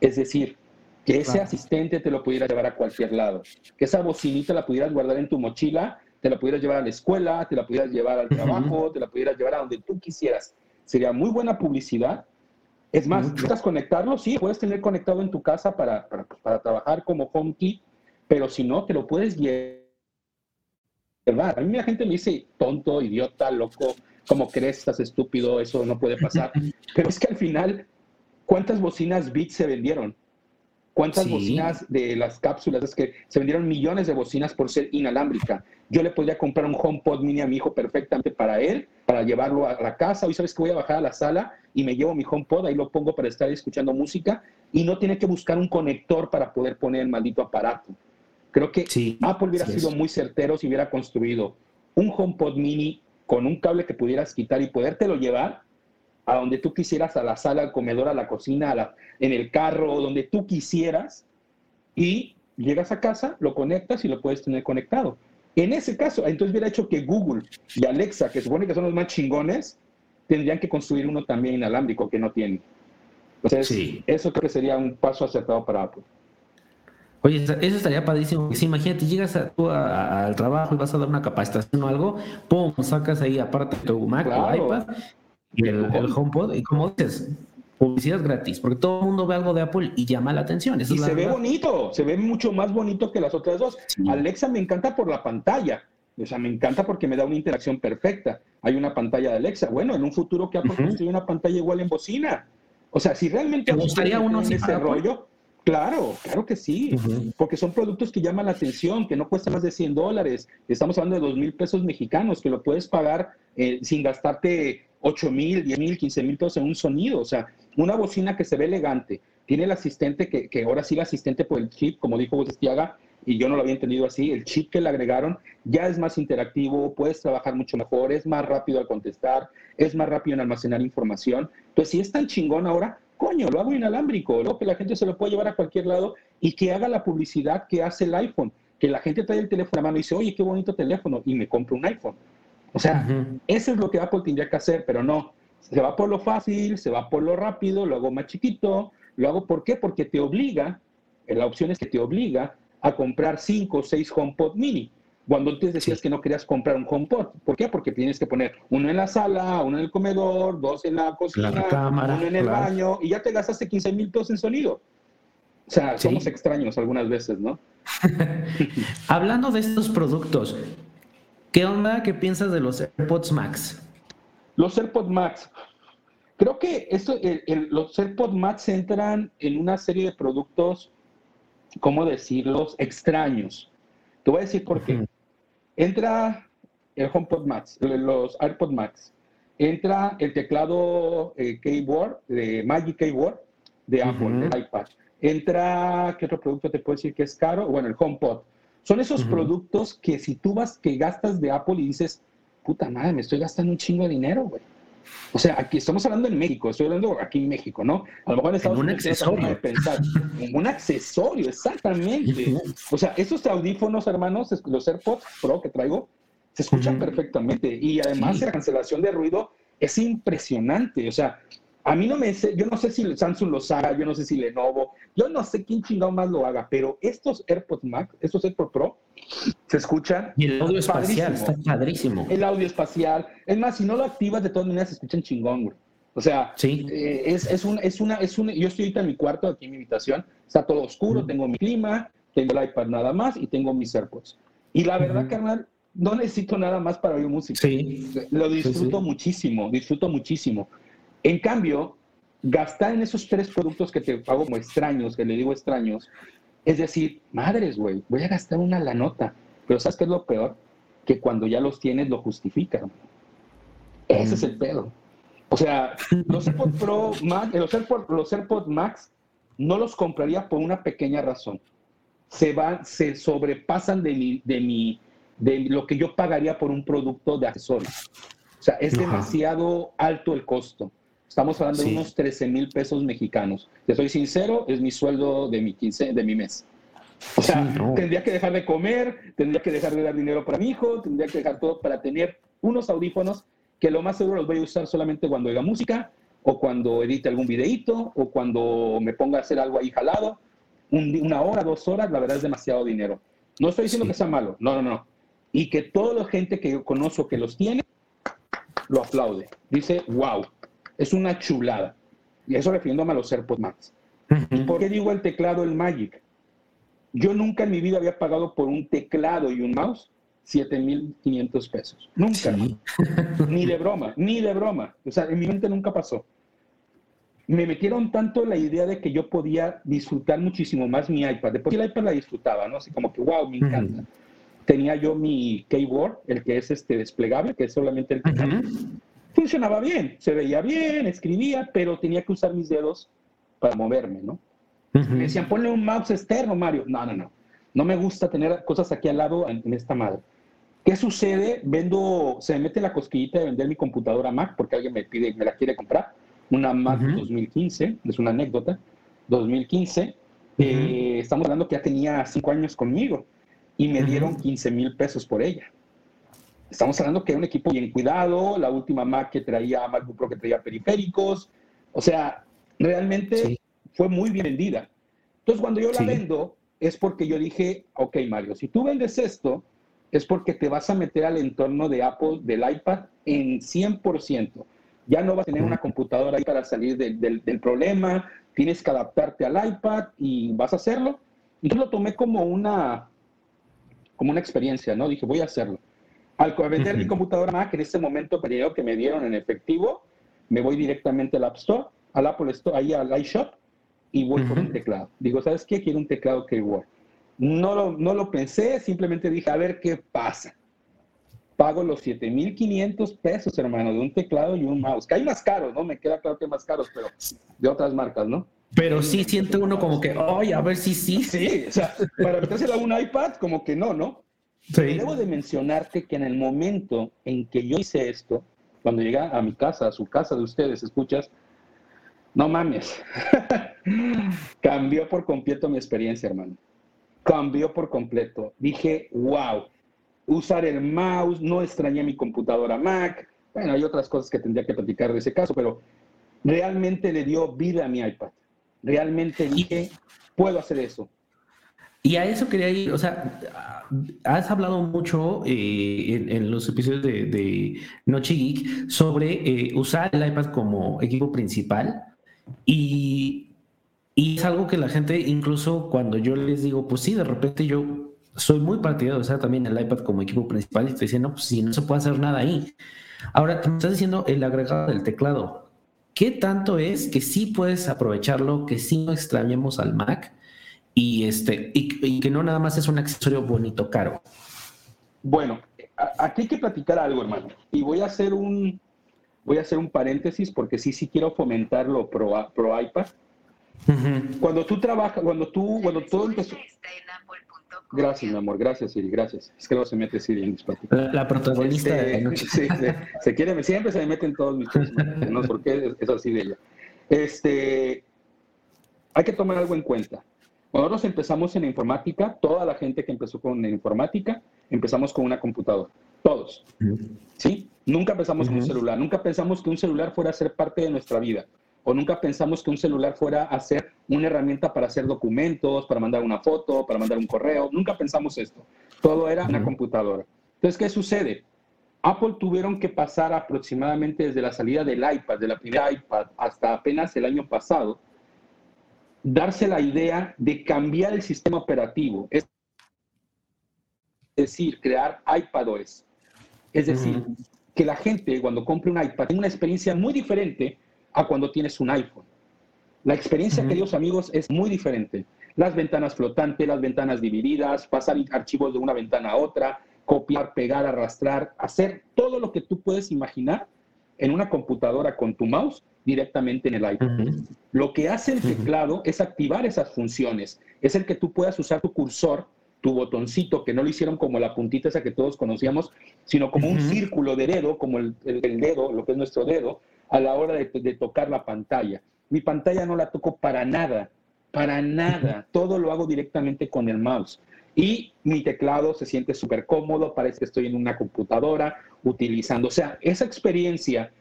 Es decir, que ese asistente te lo pudiera llevar a cualquier lado, que esa bocinita la pudieras guardar en tu mochila, te la pudieras llevar a la escuela, te la pudieras llevar al trabajo, te la pudieras llevar a donde tú quisieras. Sería muy buena publicidad. Es más, ¿necesitas conectarlo? Sí, puedes tener conectado en tu casa para, para, para trabajar como HomeKey, pero si no, te lo puedes llevar a mí la gente me dice tonto, idiota, loco, ¿cómo crees? Estás estúpido, eso no puede pasar. Pero es que al final, ¿cuántas bocinas Beats se vendieron? ¿Cuántas bocinas de las cápsulas? Es que se vendieron millones de bocinas por ser inalámbrica. Yo le podría comprar un HomePod mini a mi hijo perfectamente para él, para llevarlo a la casa. Hoy sabes que voy a bajar a la sala y me llevo mi HomePod, ahí lo pongo para estar escuchando música y no tiene que buscar un conector para poder poner el maldito aparato. Creo que Apple hubiera sido muy certero si hubiera construido un HomePod mini con un cable que pudieras quitar y podértelo llevar a donde tú quisieras, a la sala, al comedor, a la cocina, en el carro, donde tú quisieras, y llegas a casa, lo conectas y lo puedes tener conectado. En ese caso, entonces hubiera hecho que Google y Alexa, que supone que son los más chingones, tendrían que construir uno también inalámbrico que no tienen. Entonces, eso creo que sería un paso acertado para Apple. Oye, eso estaría padrísimo. Si imagínate, llegas a, tú al trabajo y vas a dar una capacitación o algo, pum, sacas ahí aparte tu Mac o iPad y el, HomePod, y como dices, publicidad gratis, porque todo el mundo ve algo de Apple y llama la atención. y se ve bonito, se ve mucho más bonito que las otras dos. Alexa me encanta por la pantalla. O sea, me encanta porque me da una interacción perfecta. Hay una pantalla de Alexa. Bueno, en un futuro que Apple uh una pantalla igual en bocina. O sea, si realmente ¿Te gustaría uno ese rollo, Claro, claro que sí, porque son productos que llaman la atención, que no cuestan más de 100 dólares. Estamos hablando de 2 mil pesos mexicanos, que lo puedes pagar eh, sin gastarte 8 mil, 10 mil, 15 mil pesos en un sonido. O sea, una bocina que se ve elegante, tiene el asistente, que, que ahora sí el asistente por el chip, como dijo Estiaga, y yo no lo había entendido así, el chip que le agregaron ya es más interactivo, puedes trabajar mucho mejor, es más rápido al contestar, es más rápido en almacenar información. Entonces, si es tan chingón ahora, coño, lo hago inalámbrico, ¿no? que la gente se lo puede llevar a cualquier lado y que haga la publicidad que hace el iPhone, que la gente trae el teléfono a mano y dice, oye, qué bonito teléfono, y me compro un iPhone. O sea, eso es lo que Apple tendría que hacer, pero no, se va por lo fácil, se va por lo rápido, lo hago más chiquito, lo hago ¿por qué? Porque te obliga, la opción es que te obliga a comprar cinco o seis HomePod mini. Cuando antes decías que no querías comprar un HomePod, ¿por qué? Porque tienes que poner uno en la sala, uno en el comedor, dos en la cocina, uno en el baño, y ya te gastaste 15 mil pesos en sonido. O sea, somos extraños algunas veces, ¿no? Hablando de estos productos, ¿qué onda? ¿Qué piensas de los AirPods Max? Los AirPods Max. Creo que esto, los AirPods Max entran en una serie de productos, ¿cómo decirlos? Extraños. Te voy a decir por qué. Entra el HomePod Max, los AirPod Max. Entra el teclado eh, Keyboard, de Magic Keyboard de Apple, de iPad. Entra, ¿qué otro producto te puedo decir que es caro? Bueno, el HomePod. Son esos productos que si tú vas, que gastas de Apple y dices, puta madre, me estoy gastando un chingo de dinero, güey. O sea, aquí estamos hablando en México, estoy hablando aquí en México, ¿no? A lo mejor en Estados un accesorio. Pensar, un accesorio, exactamente. O sea, esos audífonos, hermanos, los AirPods Pro que traigo, se escuchan perfectamente. Y además la cancelación de ruido es impresionante. O sea, a mí no me sé, yo no sé si Samsung los haga, yo no sé si Lenovo, yo no sé quién chingado más lo haga, pero estos AirPods Max, estos AirPods Pro, se escuchan. Y el audio espacial está padrísimo. El audio espacial. Es más, si no lo activas, de todas maneras se escuchan chingón, güey. O sea, sí. Eh, es, es, una, es, una, es una. Yo estoy ahorita en mi cuarto, aquí en mi habitación, está todo oscuro, tengo mi clima, tengo el iPad nada más y tengo mis AirPods. Y la verdad, carnal, no necesito nada más para oír música. Sí. Lo disfruto muchísimo, disfruto muchísimo. En cambio, gastar en esos tres productos que te pago como extraños, que le digo extraños, es decir, madres, güey, voy a gastar una la nota. Pero ¿sabes qué es lo peor? Que cuando ya los tienes lo justifican. Ese es el pedo. O sea, los AirPods Pro Max, los AirPods, los AirPods Max no los compraría por una pequeña razón. Se van, se sobrepasan de mi, de mi, de lo que yo pagaría por un producto de accesorios. O sea, es demasiado alto el costo. Estamos hablando de unos 13 mil pesos mexicanos. Te soy sincero, es mi sueldo de mi, 15, de mi mes. O sea, tendría que dejar de comer, tendría que dejar de dar dinero para mi hijo, tendría que dejar todo para tener unos audífonos que lo más seguro los voy a usar solamente cuando oiga música o cuando edite algún videíto o cuando me ponga a hacer algo ahí jalado. una hora, dos horas, la verdad es demasiado dinero. No estoy diciendo que sea malo, no, no, no. Y que toda la gente que yo conozco que los tiene, lo aplaude. Dice, wow, es una chulada. Y eso refiriéndome a los AirPods Max. ¿Por qué digo el teclado, el Magic? Yo nunca en mi vida había pagado por un teclado y un mouse 7.500 pesos. Nunca. ni de broma, ni de broma. O sea, en mi mente nunca pasó. Me metieron tanto la idea de que yo podía disfrutar muchísimo más mi iPad. Después el iPad la disfrutaba, ¿no? Así como que, wow, me encanta. Tenía yo mi keyboard, el que es este desplegable, que es solamente el teclado. Funcionaba bien, se veía bien, escribía, pero tenía que usar mis dedos para moverme, ¿no? Me decían, ponle un mouse externo, Mario. No, no, no. No me gusta tener cosas aquí al lado en, esta madre. ¿Qué sucede? Vendo, se me mete la cosquillita de vender mi computadora Mac porque alguien me pide, me la quiere comprar. Una Mac 2015, es una anécdota. 2015. Eh, estamos hablando que ya tenía cinco años conmigo y me dieron 15 mil pesos por ella. Estamos hablando que era un equipo bien cuidado, la última Mac que traía, MacBook Pro que traía periféricos. O sea, realmente fue muy bien vendida. Entonces, cuando yo la vendo, es porque yo dije, ok, Mario, si tú vendes esto, es porque te vas a meter al entorno de Apple, del iPad, en 100%. Ya no vas a tener una computadora ahí para salir del, problema, tienes que adaptarte al iPad y vas a hacerlo. Y yo lo tomé como una, como una experiencia, ¿no? Dije, voy a hacerlo. Al vender mi computadora Mac, en ese momento, dinero que me dieron en efectivo, me voy directamente al App Store, al Apple Store, ahí al iShop, y voy por un teclado. Digo, ¿sabes qué? Quiero un teclado Keyboard. No lo, no lo pensé, simplemente dije, a ver qué pasa. Pago los 7,500 pesos, hermano, de un teclado y un mouse. Que hay más caros, ¿no? Me queda claro que hay más caros, pero de otras marcas, ¿no? Pero sí siente uno como que, ay, a ver si sí. Sí, o sea, para metérsela a un iPad, como que no, ¿no? Sí. Debo de mencionarte que en el momento en que yo hice esto, cuando llegué a mi casa, a su casa de ustedes, escuchas, no mames. Cambió por completo mi experiencia, hermano. Cambió por completo. Dije, wow, usar el mouse, no extrañé mi computadora Mac. Bueno, hay otras cosas que tendría que platicar de ese caso, pero realmente le dio vida a mi iPad. Realmente dije, puedo hacer eso. Y a eso quería ir, o sea, has hablado mucho eh, en, los episodios de, Noche Geek sobre eh, usar el iPad como equipo principal y, es algo que la gente, incluso cuando yo les digo, pues sí, de repente yo soy muy partidario de usar también el iPad como equipo principal y te dicen, no, pues si no se puede hacer nada ahí. Ahora, te estás diciendo el agregado del teclado. ¿Qué tanto es que sí puedes aprovecharlo, que sí no extrañemos al Mac y, este, y, que no nada más es un accesorio bonito, caro? Bueno, aquí hay que platicar algo, hermano. Y voy a hacer un, voy a hacer un paréntesis porque sí, sí quiero fomentarlo pro, pro iPad. Cuando tú trabajas, cuando tú, cuando todo empezó... Gracias, mi amor, gracias, Siri, gracias. Es que luego se mete Siri en mis La, la protagonista este, sí, se, quiere, siempre se me meten todos mis no sé por qué es así de ella. Este, hay que tomar algo en cuenta. Cuando nosotros empezamos en informática, toda la gente que empezó con informática, empezamos con una computadora. Todos. ¿Sí? Nunca pensamos en un celular. Nunca pensamos que un celular fuera a ser parte de nuestra vida. O nunca pensamos que un celular fuera a ser una herramienta para hacer documentos, para mandar una foto, para mandar un correo. Nunca pensamos esto. Todo era una computadora. Entonces, ¿qué sucede? Apple tuvieron que pasar aproximadamente desde la salida del iPad, de la primera iPad, hasta apenas el año pasado, darse la idea de cambiar el sistema operativo, es decir, crear iPadOS. Es decir, que la gente cuando compre un iPad tenga una experiencia muy diferente a cuando tienes un iPhone. La experiencia, queridos amigos, es muy diferente. Las ventanas flotantes, las ventanas divididas, pasar archivos de una ventana a otra, copiar, pegar, arrastrar, hacer todo lo que tú puedes imaginar en una computadora con tu mouse directamente en el iPad. Lo que hace el teclado es activar esas funciones, es el que tú puedas usar tu cursor, tu botoncito, que no lo hicieron como la puntita esa que todos conocíamos, sino como un círculo de dedo, como el, dedo, lo que es nuestro dedo, a la hora de, tocar la pantalla. Mi pantalla no la toco para nada para nada. Todo lo hago directamente con el mouse. Y mi teclado se siente súper cómodo, parece que estoy en una computadora utilizando. O sea, esa experiencia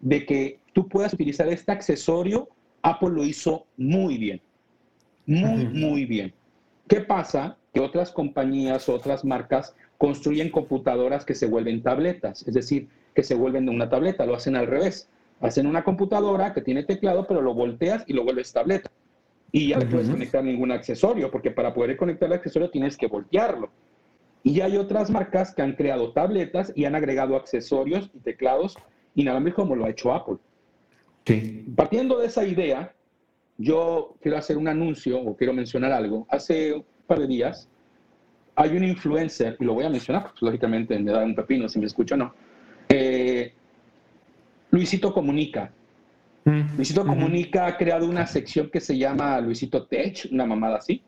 de que tú puedas utilizar este accesorio, Apple lo hizo muy bien. Muy, muy bien. ¿Qué pasa? Que otras compañías, otras marcas construyen computadoras que se vuelven tabletas, es decir, que se vuelven de una tableta, lo hacen al revés. Hacen una computadora que tiene teclado, pero lo volteas y lo vuelves tableta. Y ya no puedes conectar ningún accesorio, porque para poder conectar el accesorio tienes que voltearlo. Y hay otras marcas que han creado tabletas y han agregado accesorios y teclados inalámbricos como lo ha hecho Apple. Partiendo de esa idea, yo quiero hacer un anuncio o quiero mencionar algo. Hace un par de días hay un influencer, y lo voy a mencionar, porque lógicamente me da un pepino si me escucha o no. Eh, Luisito Comunica. Mm, Luisito Comunica ha creado una sección que se llama Luisito Tech, una mamada así.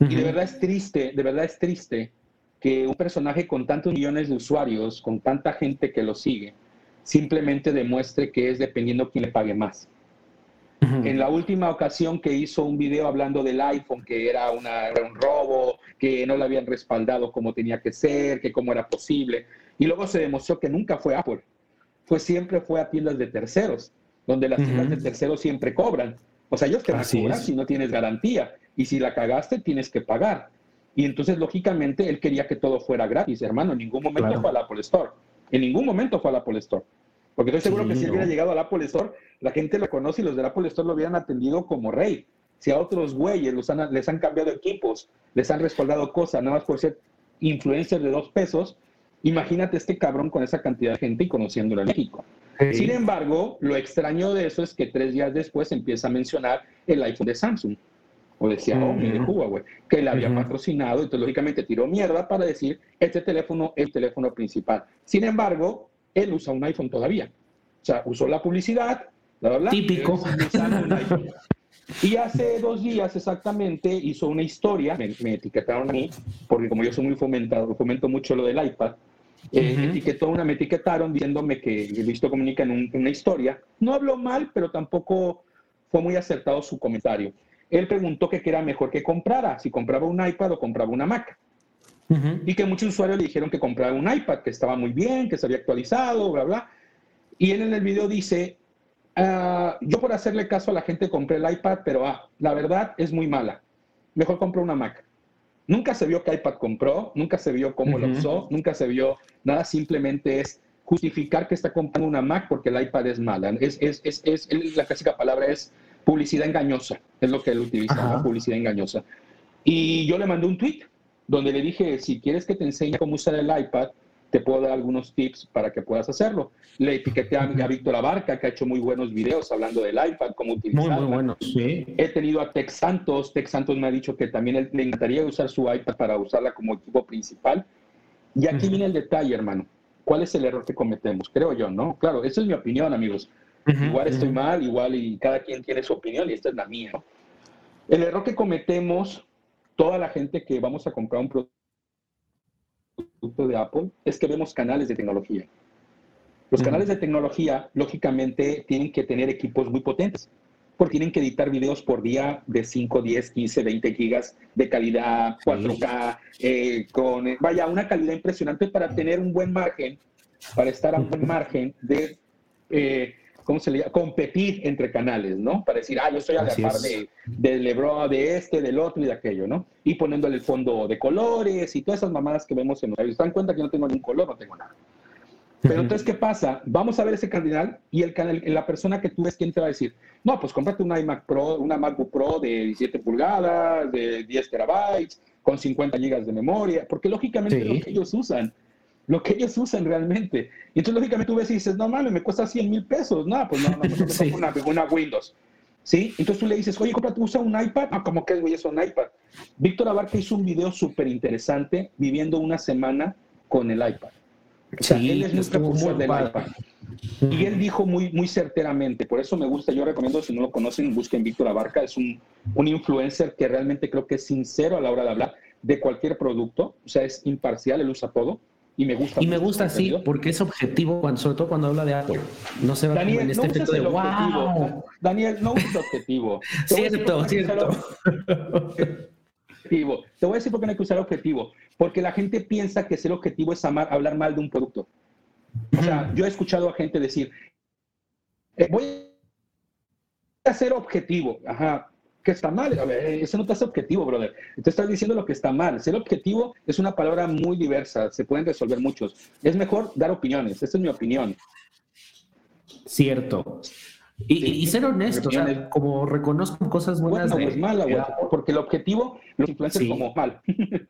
Y de verdad es triste, de verdad es triste que un personaje con tantos millones de usuarios, con tanta gente que lo sigue, simplemente demuestre que es dependiendo quién le pague más. En la última ocasión que hizo un video hablando del iPhone, que era, una, era, un robo, que no lo habían respaldado como tenía que ser, que cómo era posible, y luego se demostró que nunca fue Apple. Pues siempre fue a tiendas de terceros, donde las tiendas de terceros siempre cobran. O sea, ellos te van a cobrar si no tienes garantía. Y si la cagaste, tienes que pagar. Y entonces, lógicamente, él quería que todo fuera gratis, hermano. En ningún momento fue al Apple Store. En ningún momento fue al Apple Store. Porque estoy seguro que si él hubiera llegado al Apple Store, la gente lo conoce y los del Apple Store lo hubieran atendido como rey. Si a otros güeyes les han cambiado equipos, les han respaldado cosas, nada más por ser influencers de dos pesos, Imagínate este cabrón con esa cantidad de gente y conociéndolo en México. Sin embargo, lo extraño de eso es que tres días después empieza a mencionar el iPhone de Samsung o de Xiaomi, de Huawei, que le había patrocinado, entonces lógicamente tiró mierda para decir, este teléfono es el teléfono principal. Sin embargo, él usa un iPhone todavía. O sea, usó la publicidad, bla, bla, bla. Típico. Y hace dos días exactamente hizo una historia, me, etiquetaron a mí, porque como yo soy muy fomentado, fomento mucho lo del iPad, eh, etiquetó una, me etiquetaron diciéndome que visto comunica en, una historia. No habló mal, pero tampoco fue muy acertado su comentario. Él preguntó que qué era mejor que comprara, si compraba un iPad o compraba una Mac. Y que muchos usuarios le dijeron que comprara un iPad, que estaba muy bien, que se había actualizado, bla, bla. Y él en el video dice, ah, yo por hacerle caso a la gente compré el iPad, pero ah, la verdad es muy mala. Mejor compro una Mac. Nunca se vio que iPad compró, nunca se vio cómo lo usó, nunca se vio nada, simplemente es justificar que está comprando una Mac porque el iPad es mala. Es, es, es, es la clásica palabra es publicidad engañosa, es lo que él utiliza, publicidad engañosa. Y yo le mandé un tweet donde le dije, si quieres que te enseñe cómo usar el iPad, te puedo dar algunos tips para que puedas hacerlo. Le etiqueté a, Víctor Abarca, que ha hecho muy buenos videos hablando del iPad, cómo utilizarlo. Muy, muy buenos, sí. He tenido a Tex Santos. Tex Santos me ha dicho que también le encantaría usar su iPad para usarla como equipo principal. Y aquí viene el detalle, hermano. ¿Cuál es el error que cometemos? Creo yo, ¿no? Claro, esa es mi opinión, amigos. igual estoy mal, igual y cada quien tiene su opinión y esta es la mía. El error que cometemos toda la gente que vamos a comprar un producto de Apple es que vemos canales de tecnología. Los canales de tecnología, lógicamente, tienen que tener equipos muy potentes, porque tienen que editar videos por día de 5, 10, 15, 20 gigas de calidad 4K, eh, con, vaya, una calidad impresionante para tener un buen margen, para estar a un buen margen de eh, ¿cómo se le llama? Competir entre canales, ¿no? Para decir, ah, yo soy a la par de, del Lebron, de este, del otro y de aquello, ¿no? Y poniéndole el fondo de colores y todas esas mamadas que vemos en los ¿Se dan cuenta que no tengo ningún color? No tengo nada. Pero entonces, ¿qué pasa? Vamos a ver ese canal y el canal, la persona que tú ves, ¿quién te va a decir? No, pues cómprate una iMac Pro, una MacBook Pro de 17 pulgadas, de 10 terabytes, con 50 gigas de memoria, porque lógicamente lo que ellos usan lo que ellos usan realmente. Y entonces, lógicamente, tú ves y dices, no mames, me cuesta 100 mil pesos. No, pues no, no, no, sí. una, una, Windows. ¿Sí? Entonces tú le dices, oye, cómprate, usa un iPad. Ah, ¿cómo que es, güey, es un iPad? Víctor Abarca hizo un video súper interesante viviendo una semana con el iPad. O sea, él es muy precursor del iPad. Y él dijo muy, muy certeramente, por eso me gusta, yo recomiendo, si no lo conocen, busquen Víctor Abarca, es un, un influencer que realmente creo que es sincero a la hora de hablar de cualquier producto, o sea, es imparcial, él usa todo y me gusta. Y me gusta así porque es objetivo, sobre todo cuando habla de Apple. No se va Daniel, en este no efecto de wow. Daniel, no uses objetivo. cierto, cierto. Te voy a decir por qué no hay que usar objetivo. Porque la gente piensa que ser objetivo es hablar mal de un producto. O sea, yo he escuchado a gente decir, eh, voy a ser objetivo. Ajá, que está mal. A ver, eso no te hace objetivo, brother. Te estás diciendo lo que está mal. Ser objetivo es una palabra muy diversa, se pueden resolver muchos. Es mejor dar opiniones, esa es mi opinión. Cierto. Y, ser honesto, o sea, como reconozco cosas buenas. Bueno, pues mala, güey, porque el objetivo lo influencia como mal.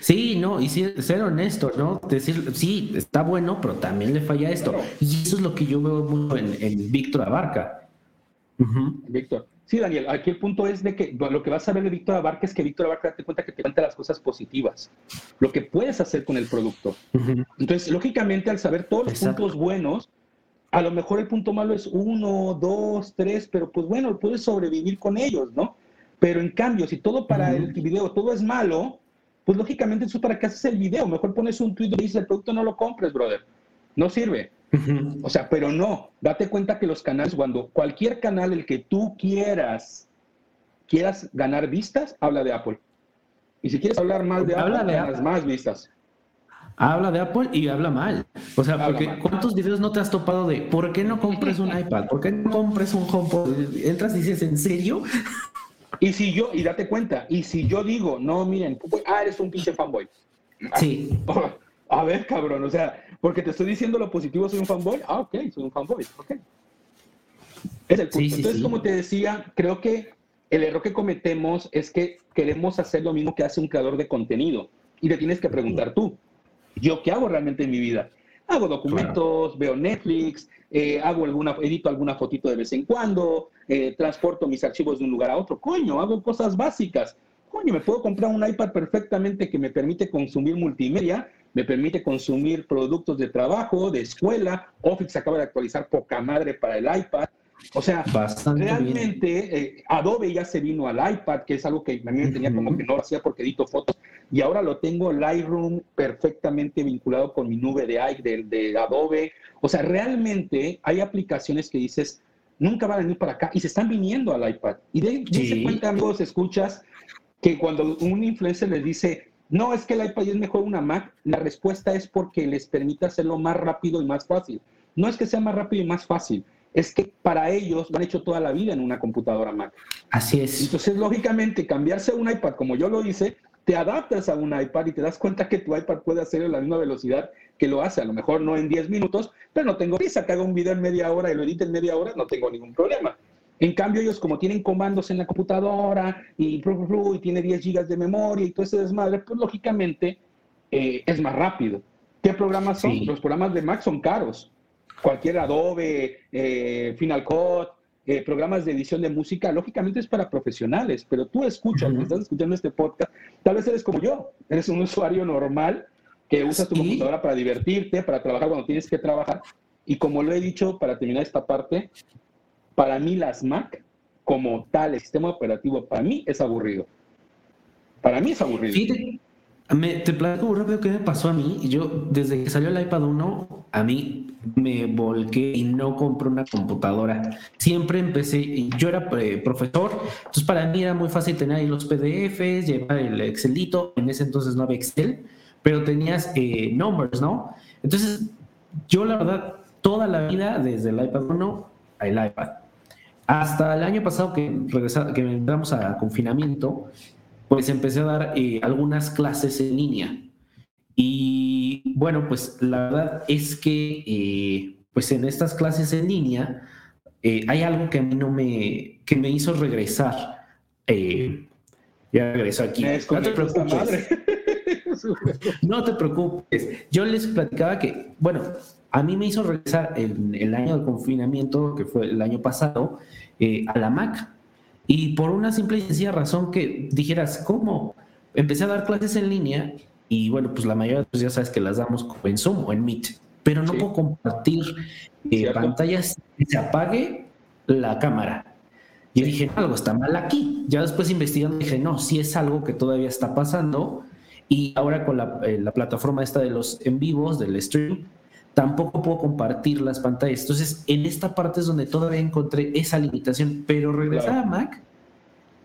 Sí, no, y ser honesto, ¿no? Decir, sí, está bueno, pero también le falla esto. Y eso es lo que yo veo mucho en, Víctor Abarca. Víctor, Sí, Daniel, aquí el punto es de que lo que vas a ver de Víctor Abarca es que Víctor Abarca te cuenta que te cuenta las cosas positivas, lo que puedes hacer con el producto. Entonces, lógicamente, al saber todos los puntos buenos, a lo mejor el punto malo es uno, dos, tres, pero pues bueno, puedes sobrevivir con ellos, ¿no? Pero en cambio, si todo para el video, todo es malo, pues lógicamente eso para qué haces el video. Mejor pones un tweet y dices, el producto no lo compres, brother. No sirve. O sea, pero no, date cuenta que los canales, cuando cualquier canal, el que tú quieras, quieras ganar vistas, habla de Apple. Y si quieres hablar más de habla Apple, de más vistas. Habla de Apple y habla mal. O sea, porque ¿cuántos videos no te has topado de por qué no compres un iPad? ¿Por qué no compres un HomePod? Entras y dices, ¿en serio? Y si yo, y date cuenta, y si yo digo, no, miren, ah, eres un pinche fanboy. Sí. A ver, cabrón, o sea, porque te estoy diciendo lo positivo, soy un fanboy. Ah, ok, soy un fanboy, ok. Es el punto. Entonces, como te decía, creo que el error que cometemos es que queremos hacer lo mismo que hace un creador de contenido. Y te tienes que preguntar tú, ¿yo qué hago realmente en mi vida? Hago documentos, veo Netflix, eh, hago alguna, edito alguna fotito de vez en cuando, eh, transporto mis archivos de un lugar a otro. Coño, hago cosas básicas. Coño, me puedo comprar un iPad perfectamente que me permite consumir multimedia me permite consumir productos de trabajo, de escuela. Office acaba de actualizar poca madre para el iPad. O sea, realmente eh, Adobe ya se vino al iPad, que es algo que a mí me tenía como que no lo hacía porque edito fotos, y ahora lo tengo Lightroom perfectamente vinculado con mi nube de, de, Adobe. O sea, realmente hay aplicaciones que dices, nunca van a venir para acá y se están viniendo al iPad. Y de, sí. cuenta, amigos, escuchas que cuando un influencer les dice, no, es que el iPad es mejor una Mac. La respuesta es porque les permite hacerlo más rápido y más fácil. No es que sea más rápido y más fácil, es que para ellos lo han hecho toda la vida en una computadora Mac. Así es. Entonces, lógicamente, cambiarse a un iPad, como yo lo hice, te adaptas a un iPad y te das cuenta que tu iPad puede hacer a la misma velocidad que lo hace. A lo mejor no en 10 minutos, pero no tengo prisa que haga un video en media hora y lo edite en media hora, no tengo ningún problema. En cambio, ellos como tienen comandos en la computadora y, y tiene 10 gigas de memoria y todo ese desmadre, pues lógicamente eh, es más rápido. ¿Qué programas son? Los programas de Mac son caros. Cualquier Adobe, eh, Final Cut, eh, programas de edición de música, lógicamente es para profesionales, pero tú escuchas, estás escuchando este podcast, tal vez eres como yo, eres un usuario normal que usas tu computadora para divertirte, para trabajar cuando tienes que trabajar. Y como lo he dicho, para terminar esta parte, para mí las Mac, como tal, el sistema operativo, para mí es aburrido. Para mí es aburrido. Sí, me, te platico rápido qué me pasó a mí. Yo, desde que salió el iPad 1, a mí me volqué y no compré una computadora. Siempre empecé, yo era eh, profesor, entonces para mí era muy fácil tener ahí los PDFs, llevar el Excelito. En ese entonces no había Excel, pero tenías eh, numbers, ¿no? Entonces, yo la verdad, toda la vida, desde el iPad 1 al iPad, hasta el año pasado que, que entramos a confinamiento, pues empecé a dar eh, algunas clases en línea. Y bueno, pues la verdad es que eh, pues en estas clases en línea eh, hay algo que a mí no me, que me hizo regresar. ya regreso aquí. No te preocupes. no te preocupes. Yo les platicaba que, bueno, a mí me hizo regresar en el año de confinamiento, que fue el año pasado, eh, a la Mac. Y por una simple y sencilla razón que dijeras, ¿cómo? Empecé a dar clases en línea y bueno, pues la mayoría, pues ya sabes que las damos en Zoom o en Meet, pero no puedo compartir eh, pantallas que se apague la cámara. Y dije, algo está mal aquí. Ya después investigando dije, no, si es algo que todavía está pasando Y ahora con la, eh, la plataforma esta de los en vivos, del stream, tampoco puedo compartir las pantallas. Entonces, en esta parte es donde todavía encontré esa limitación, pero regresar a Mac,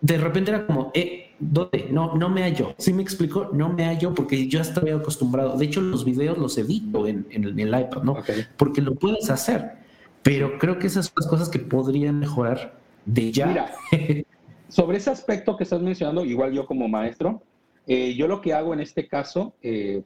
de repente era como, eh, ¿dónde? No, no me hallo. ¿Sí me explico? No me hallo porque yo estaba acostumbrado. De hecho, los videos los edito en, en, el iPad, ¿no? Porque lo puedes hacer, pero creo que esas son las cosas que podrían mejorar de ya. Mira, sobre ese aspecto que estás mencionando, igual yo como maestro, eh, yo lo que hago en este caso, eh,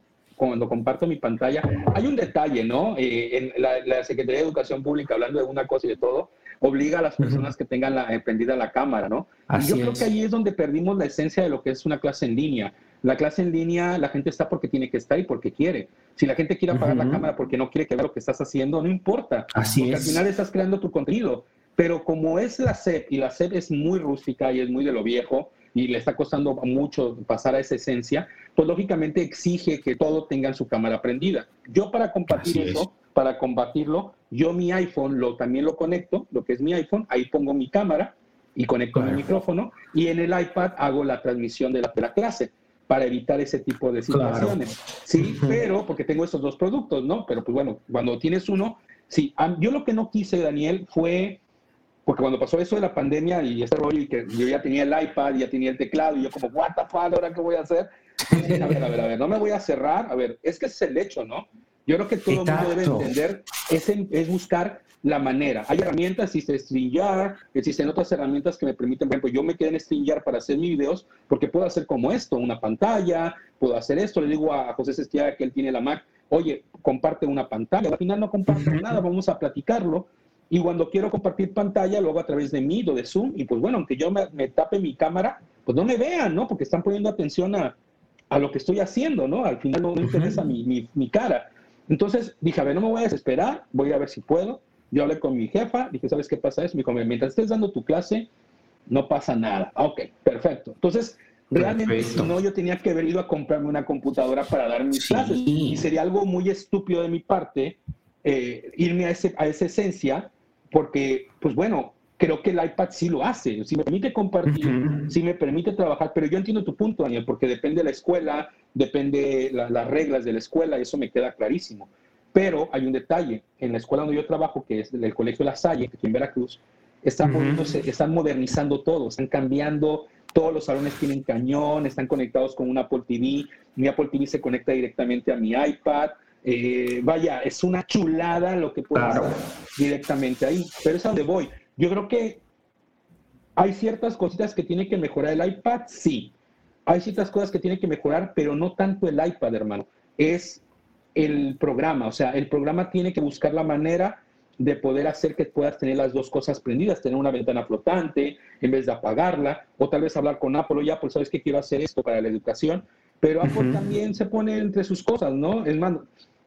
cuando comparto mi pantalla, hay un detalle, ¿no? Eh, en la, Secretaría de Educación Pública, hablando de una cosa y de todo, obliga a las personas que tengan la, prendida la cámara, ¿no? yo creo que ahí es donde perdimos la esencia de lo que es una clase en línea. La clase en línea, la gente está porque tiene que estar y porque quiere. Si la gente quiere apagar la cámara porque no quiere que vea lo que estás haciendo, no importa. Así porque al final estás creando tu contenido. Pero como es la SEP y la SEP es muy rústica y es muy de lo viejo, y le está costando mucho pasar a esa esencia, pues lógicamente exige que todo tenga su cámara prendida. Yo para compartir eso, para combatirlo, yo mi iPhone lo, también lo conecto, lo que es mi iPhone, ahí pongo mi cámara y conecto mi micrófono y en el iPad hago la transmisión de la, clase para evitar ese tipo de situaciones. Sí, pero porque tengo estos dos productos, ¿no? Pero pues bueno, cuando tienes uno, sí, yo lo que no quise, Daniel, fue porque cuando pasó eso de la pandemia y este rollo y que yo ya tenía el iPad, ya tenía el teclado y yo como, what the fuck, ¿ahora qué voy a hacer? a ver, a ver, a ver, no me voy a cerrar. A ver, es que es el hecho, ¿no? Yo creo que todo el mundo debe entender, es, es buscar la manera. Hay herramientas, existe StreamYard, existen otras herramientas que me permiten, por ejemplo, yo me quedé en StreamYard para hacer mis videos porque puedo hacer como esto, una pantalla, puedo hacer esto, le digo a José Sestiaga que él tiene la Mac, oye, comparte una pantalla, al final no comparto nada, vamos a platicarlo, y cuando quiero compartir pantalla, lo hago a través de Meet o de Zoom. Y pues bueno, aunque yo me, tape mi cámara, pues no me vean, ¿no? Porque están poniendo atención a, a lo que estoy haciendo, ¿no? Al final no me interesa mi, mi, mi, cara. Entonces dije, a ver, no me voy a desesperar, voy a ver si puedo. Yo hablé con mi jefa, dije, ¿sabes qué pasa? Es mi dijo, mientras estés dando tu clase, no pasa nada. Ok, perfecto. Entonces, realmente, si no, yo tenía que haber ido a comprarme una computadora para dar mis clases. Y sería algo muy estúpido de mi parte eh, irme a, ese, a esa esencia porque, pues bueno, creo que el iPad sí lo hace, sí me permite compartir, sí me permite trabajar, pero yo entiendo tu punto, Daniel, porque depende de la escuela, depende la, las reglas de la escuela, eso me queda clarísimo. Pero hay un detalle, en la escuela donde yo trabajo, que es el Colegio La Salle, que en Veracruz, están, están modernizando todo, están cambiando, todos los salones tienen cañón, están conectados con un Apple TV, mi Apple TV se conecta directamente a mi iPad, eh, vaya, es una chulada lo que puedo hacer directamente ahí, pero es a donde voy. Yo creo que hay ciertas cositas que tiene que mejorar el iPad, sí. Hay ciertas cosas que tiene que mejorar, pero no tanto el iPad, hermano. Es el programa, o sea, el programa tiene que buscar la manera de poder hacer que puedas tener las dos cosas prendidas, tener una ventana flotante en vez de apagarla, o tal vez hablar con Apple, ya, pues sabes que quiero hacer esto para la educación, pero Apple también se pone entre sus cosas, ¿no? Es más,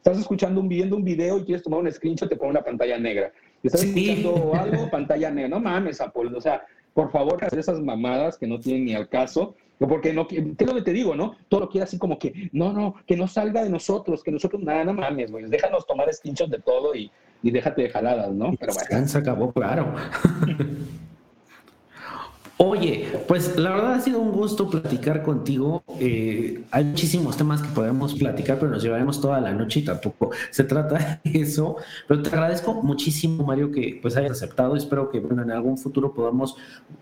estás escuchando un, viendo un video y quieres tomar un screenshot, te pone una pantalla negra. Estás escuchando algo, pantalla negra. No mames, Apple. O sea, por favor, hacer esas mamadas que no tienen ni al caso. Porque no, ¿qué es lo que te digo, no? Todo lo quiere así como que, no, no, que no salga de nosotros, que nosotros, nada, no mames, güey. Déjanos tomar screenshots de todo y, y déjate de jaladas, ¿no? Pero bueno. Se acabó, claro. Oye, pues la verdad ha sido un gusto platicar contigo. Eh, hay muchísimos temas que podemos platicar, pero nos llevaremos toda la noche y tampoco se trata de eso. Pero te agradezco muchísimo, Mario, que pues hayas aceptado. Espero que bueno, en algún futuro podamos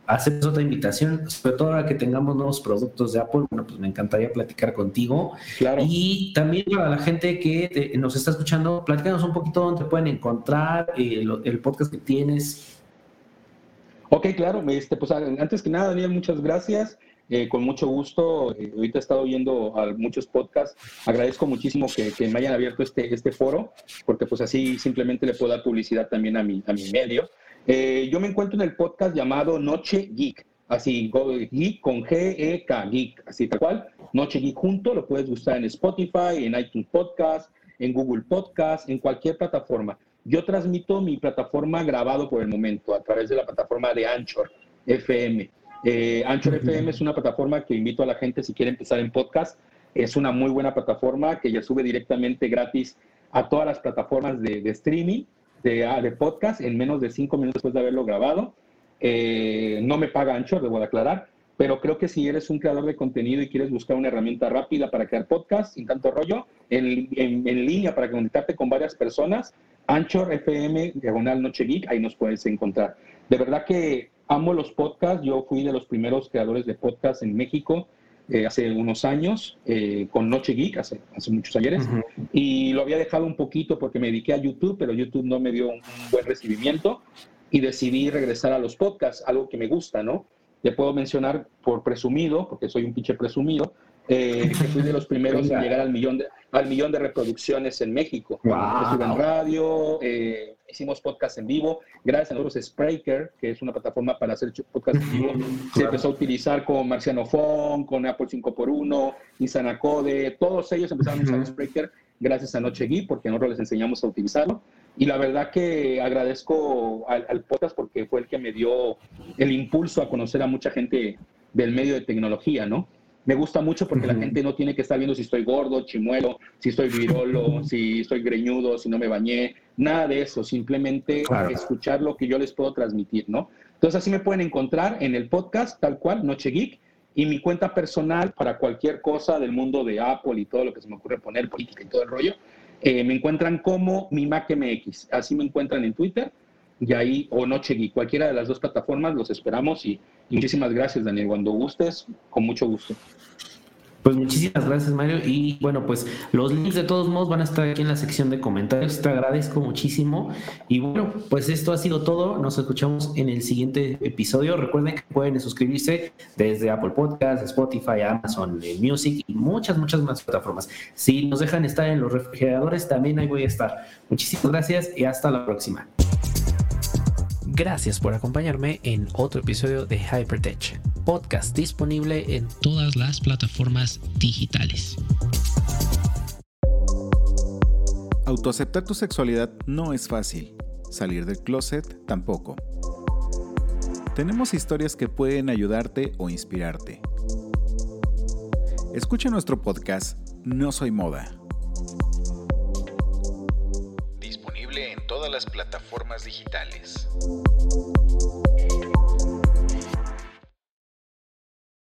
hacer otra invitación, sobre todo ahora que tengamos nuevos productos de Apple. Bueno, pues me encantaría platicar contigo. Claro. Y también para la gente que nos está escuchando, platícanos un poquito dónde pueden encontrar eh, el podcast que tienes Ok, claro. Este, pues, antes que nada, Daniel, muchas gracias. Eh, con mucho gusto. Eh, ahorita he estado oyendo a muchos podcasts. Agradezco muchísimo que, me hayan abierto este, este foro, porque pues así simplemente le puedo dar publicidad también a mi, a mi medio. Eh, yo me encuentro en el podcast llamado Noche Geek, así, Geek con G-E-K, Geek, así tal cual. Noche Geek junto, lo puedes buscar en Spotify, en iTunes Podcast, en Google Podcast, en cualquier plataforma. Yo transmito mi plataforma grabado por el momento a través de la plataforma de Anchor FM. Eh, Anchor FM es una plataforma que invito a la gente si quiere empezar en podcast. Es una muy buena plataforma que ya sube directamente gratis a todas las plataformas de, streaming, de, ah, de, podcast, en menos de cinco minutos después de haberlo grabado. Eh, no me paga Anchor, debo de aclarar, pero creo que si eres un creador de contenido y quieres buscar una herramienta rápida para crear podcast, sin tanto rollo, en, en, línea para conectarte con varias personas, Anchor FM, Diagonal Noche Geek, ahí nos puedes encontrar. De verdad que amo los podcasts, yo fui de los primeros creadores de podcasts en México. Eh, hace unos años eh, con Noche Geek, hace, hace muchos ayeres, y lo había dejado un poquito porque me dediqué a YouTube, pero YouTube no me dio un, buen recibimiento y decidí regresar a los podcasts, algo que me gusta, ¿no? Le puedo mencionar por presumido, porque soy un pinche presumido, eh, que fui de los primeros en llegar al millón de, al millón de reproducciones en México. Estuve en radio, eh, hicimos podcast en vivo. Gracias a nosotros, Spreaker, que es una plataforma para hacer podcast en vivo, se empezó a utilizar con Marciano Phone, con Apple 5x1, Nissan Acode, todos ellos empezaron a usar Spreaker gracias a Noche Geek, porque nosotros les enseñamos a utilizarlo. Y la verdad que agradezco al, al, podcast porque fue el que me dio el impulso a conocer a mucha gente del medio de tecnología, ¿no? me gusta mucho porque la gente no tiene que estar viendo si estoy gordo, chimuelo, si estoy virolo, si estoy greñudo, si no me bañé, nada de eso, simplemente escuchar lo que yo les puedo transmitir, ¿no? Entonces así me pueden encontrar en el podcast, tal cual, Noche Geek, y mi cuenta personal para cualquier cosa del mundo de Apple y todo lo que se me ocurre poner, política y todo el rollo, eh, me encuentran como mi Mac MX, así me encuentran en Twitter, y ahí, o Noche Geek, cualquiera de las dos plataformas, los esperamos y muchísimas gracias, Daniel. Cuando gustes, con mucho gusto. Pues muchísimas gracias, Mario. Y bueno, pues los links de todos modos van a estar aquí en la sección de comentarios. Te agradezco muchísimo. Y bueno, pues esto ha sido todo. Nos escuchamos en el siguiente episodio. Recuerden que pueden suscribirse desde Apple Podcasts, Spotify, Amazon eh, Music y muchas, muchas más plataformas. Si nos dejan estar en los refrigeradores, también ahí voy a estar. Muchísimas gracias y hasta la próxima. Gracias por acompañarme en otro episodio de Hypertech, podcast disponible en todas las plataformas digitales. Autoaceptar tu sexualidad no es fácil, salir del closet tampoco. Tenemos historias que pueden ayudarte o inspirarte. Escucha nuestro podcast No Soy Moda todas las plataformas digitales.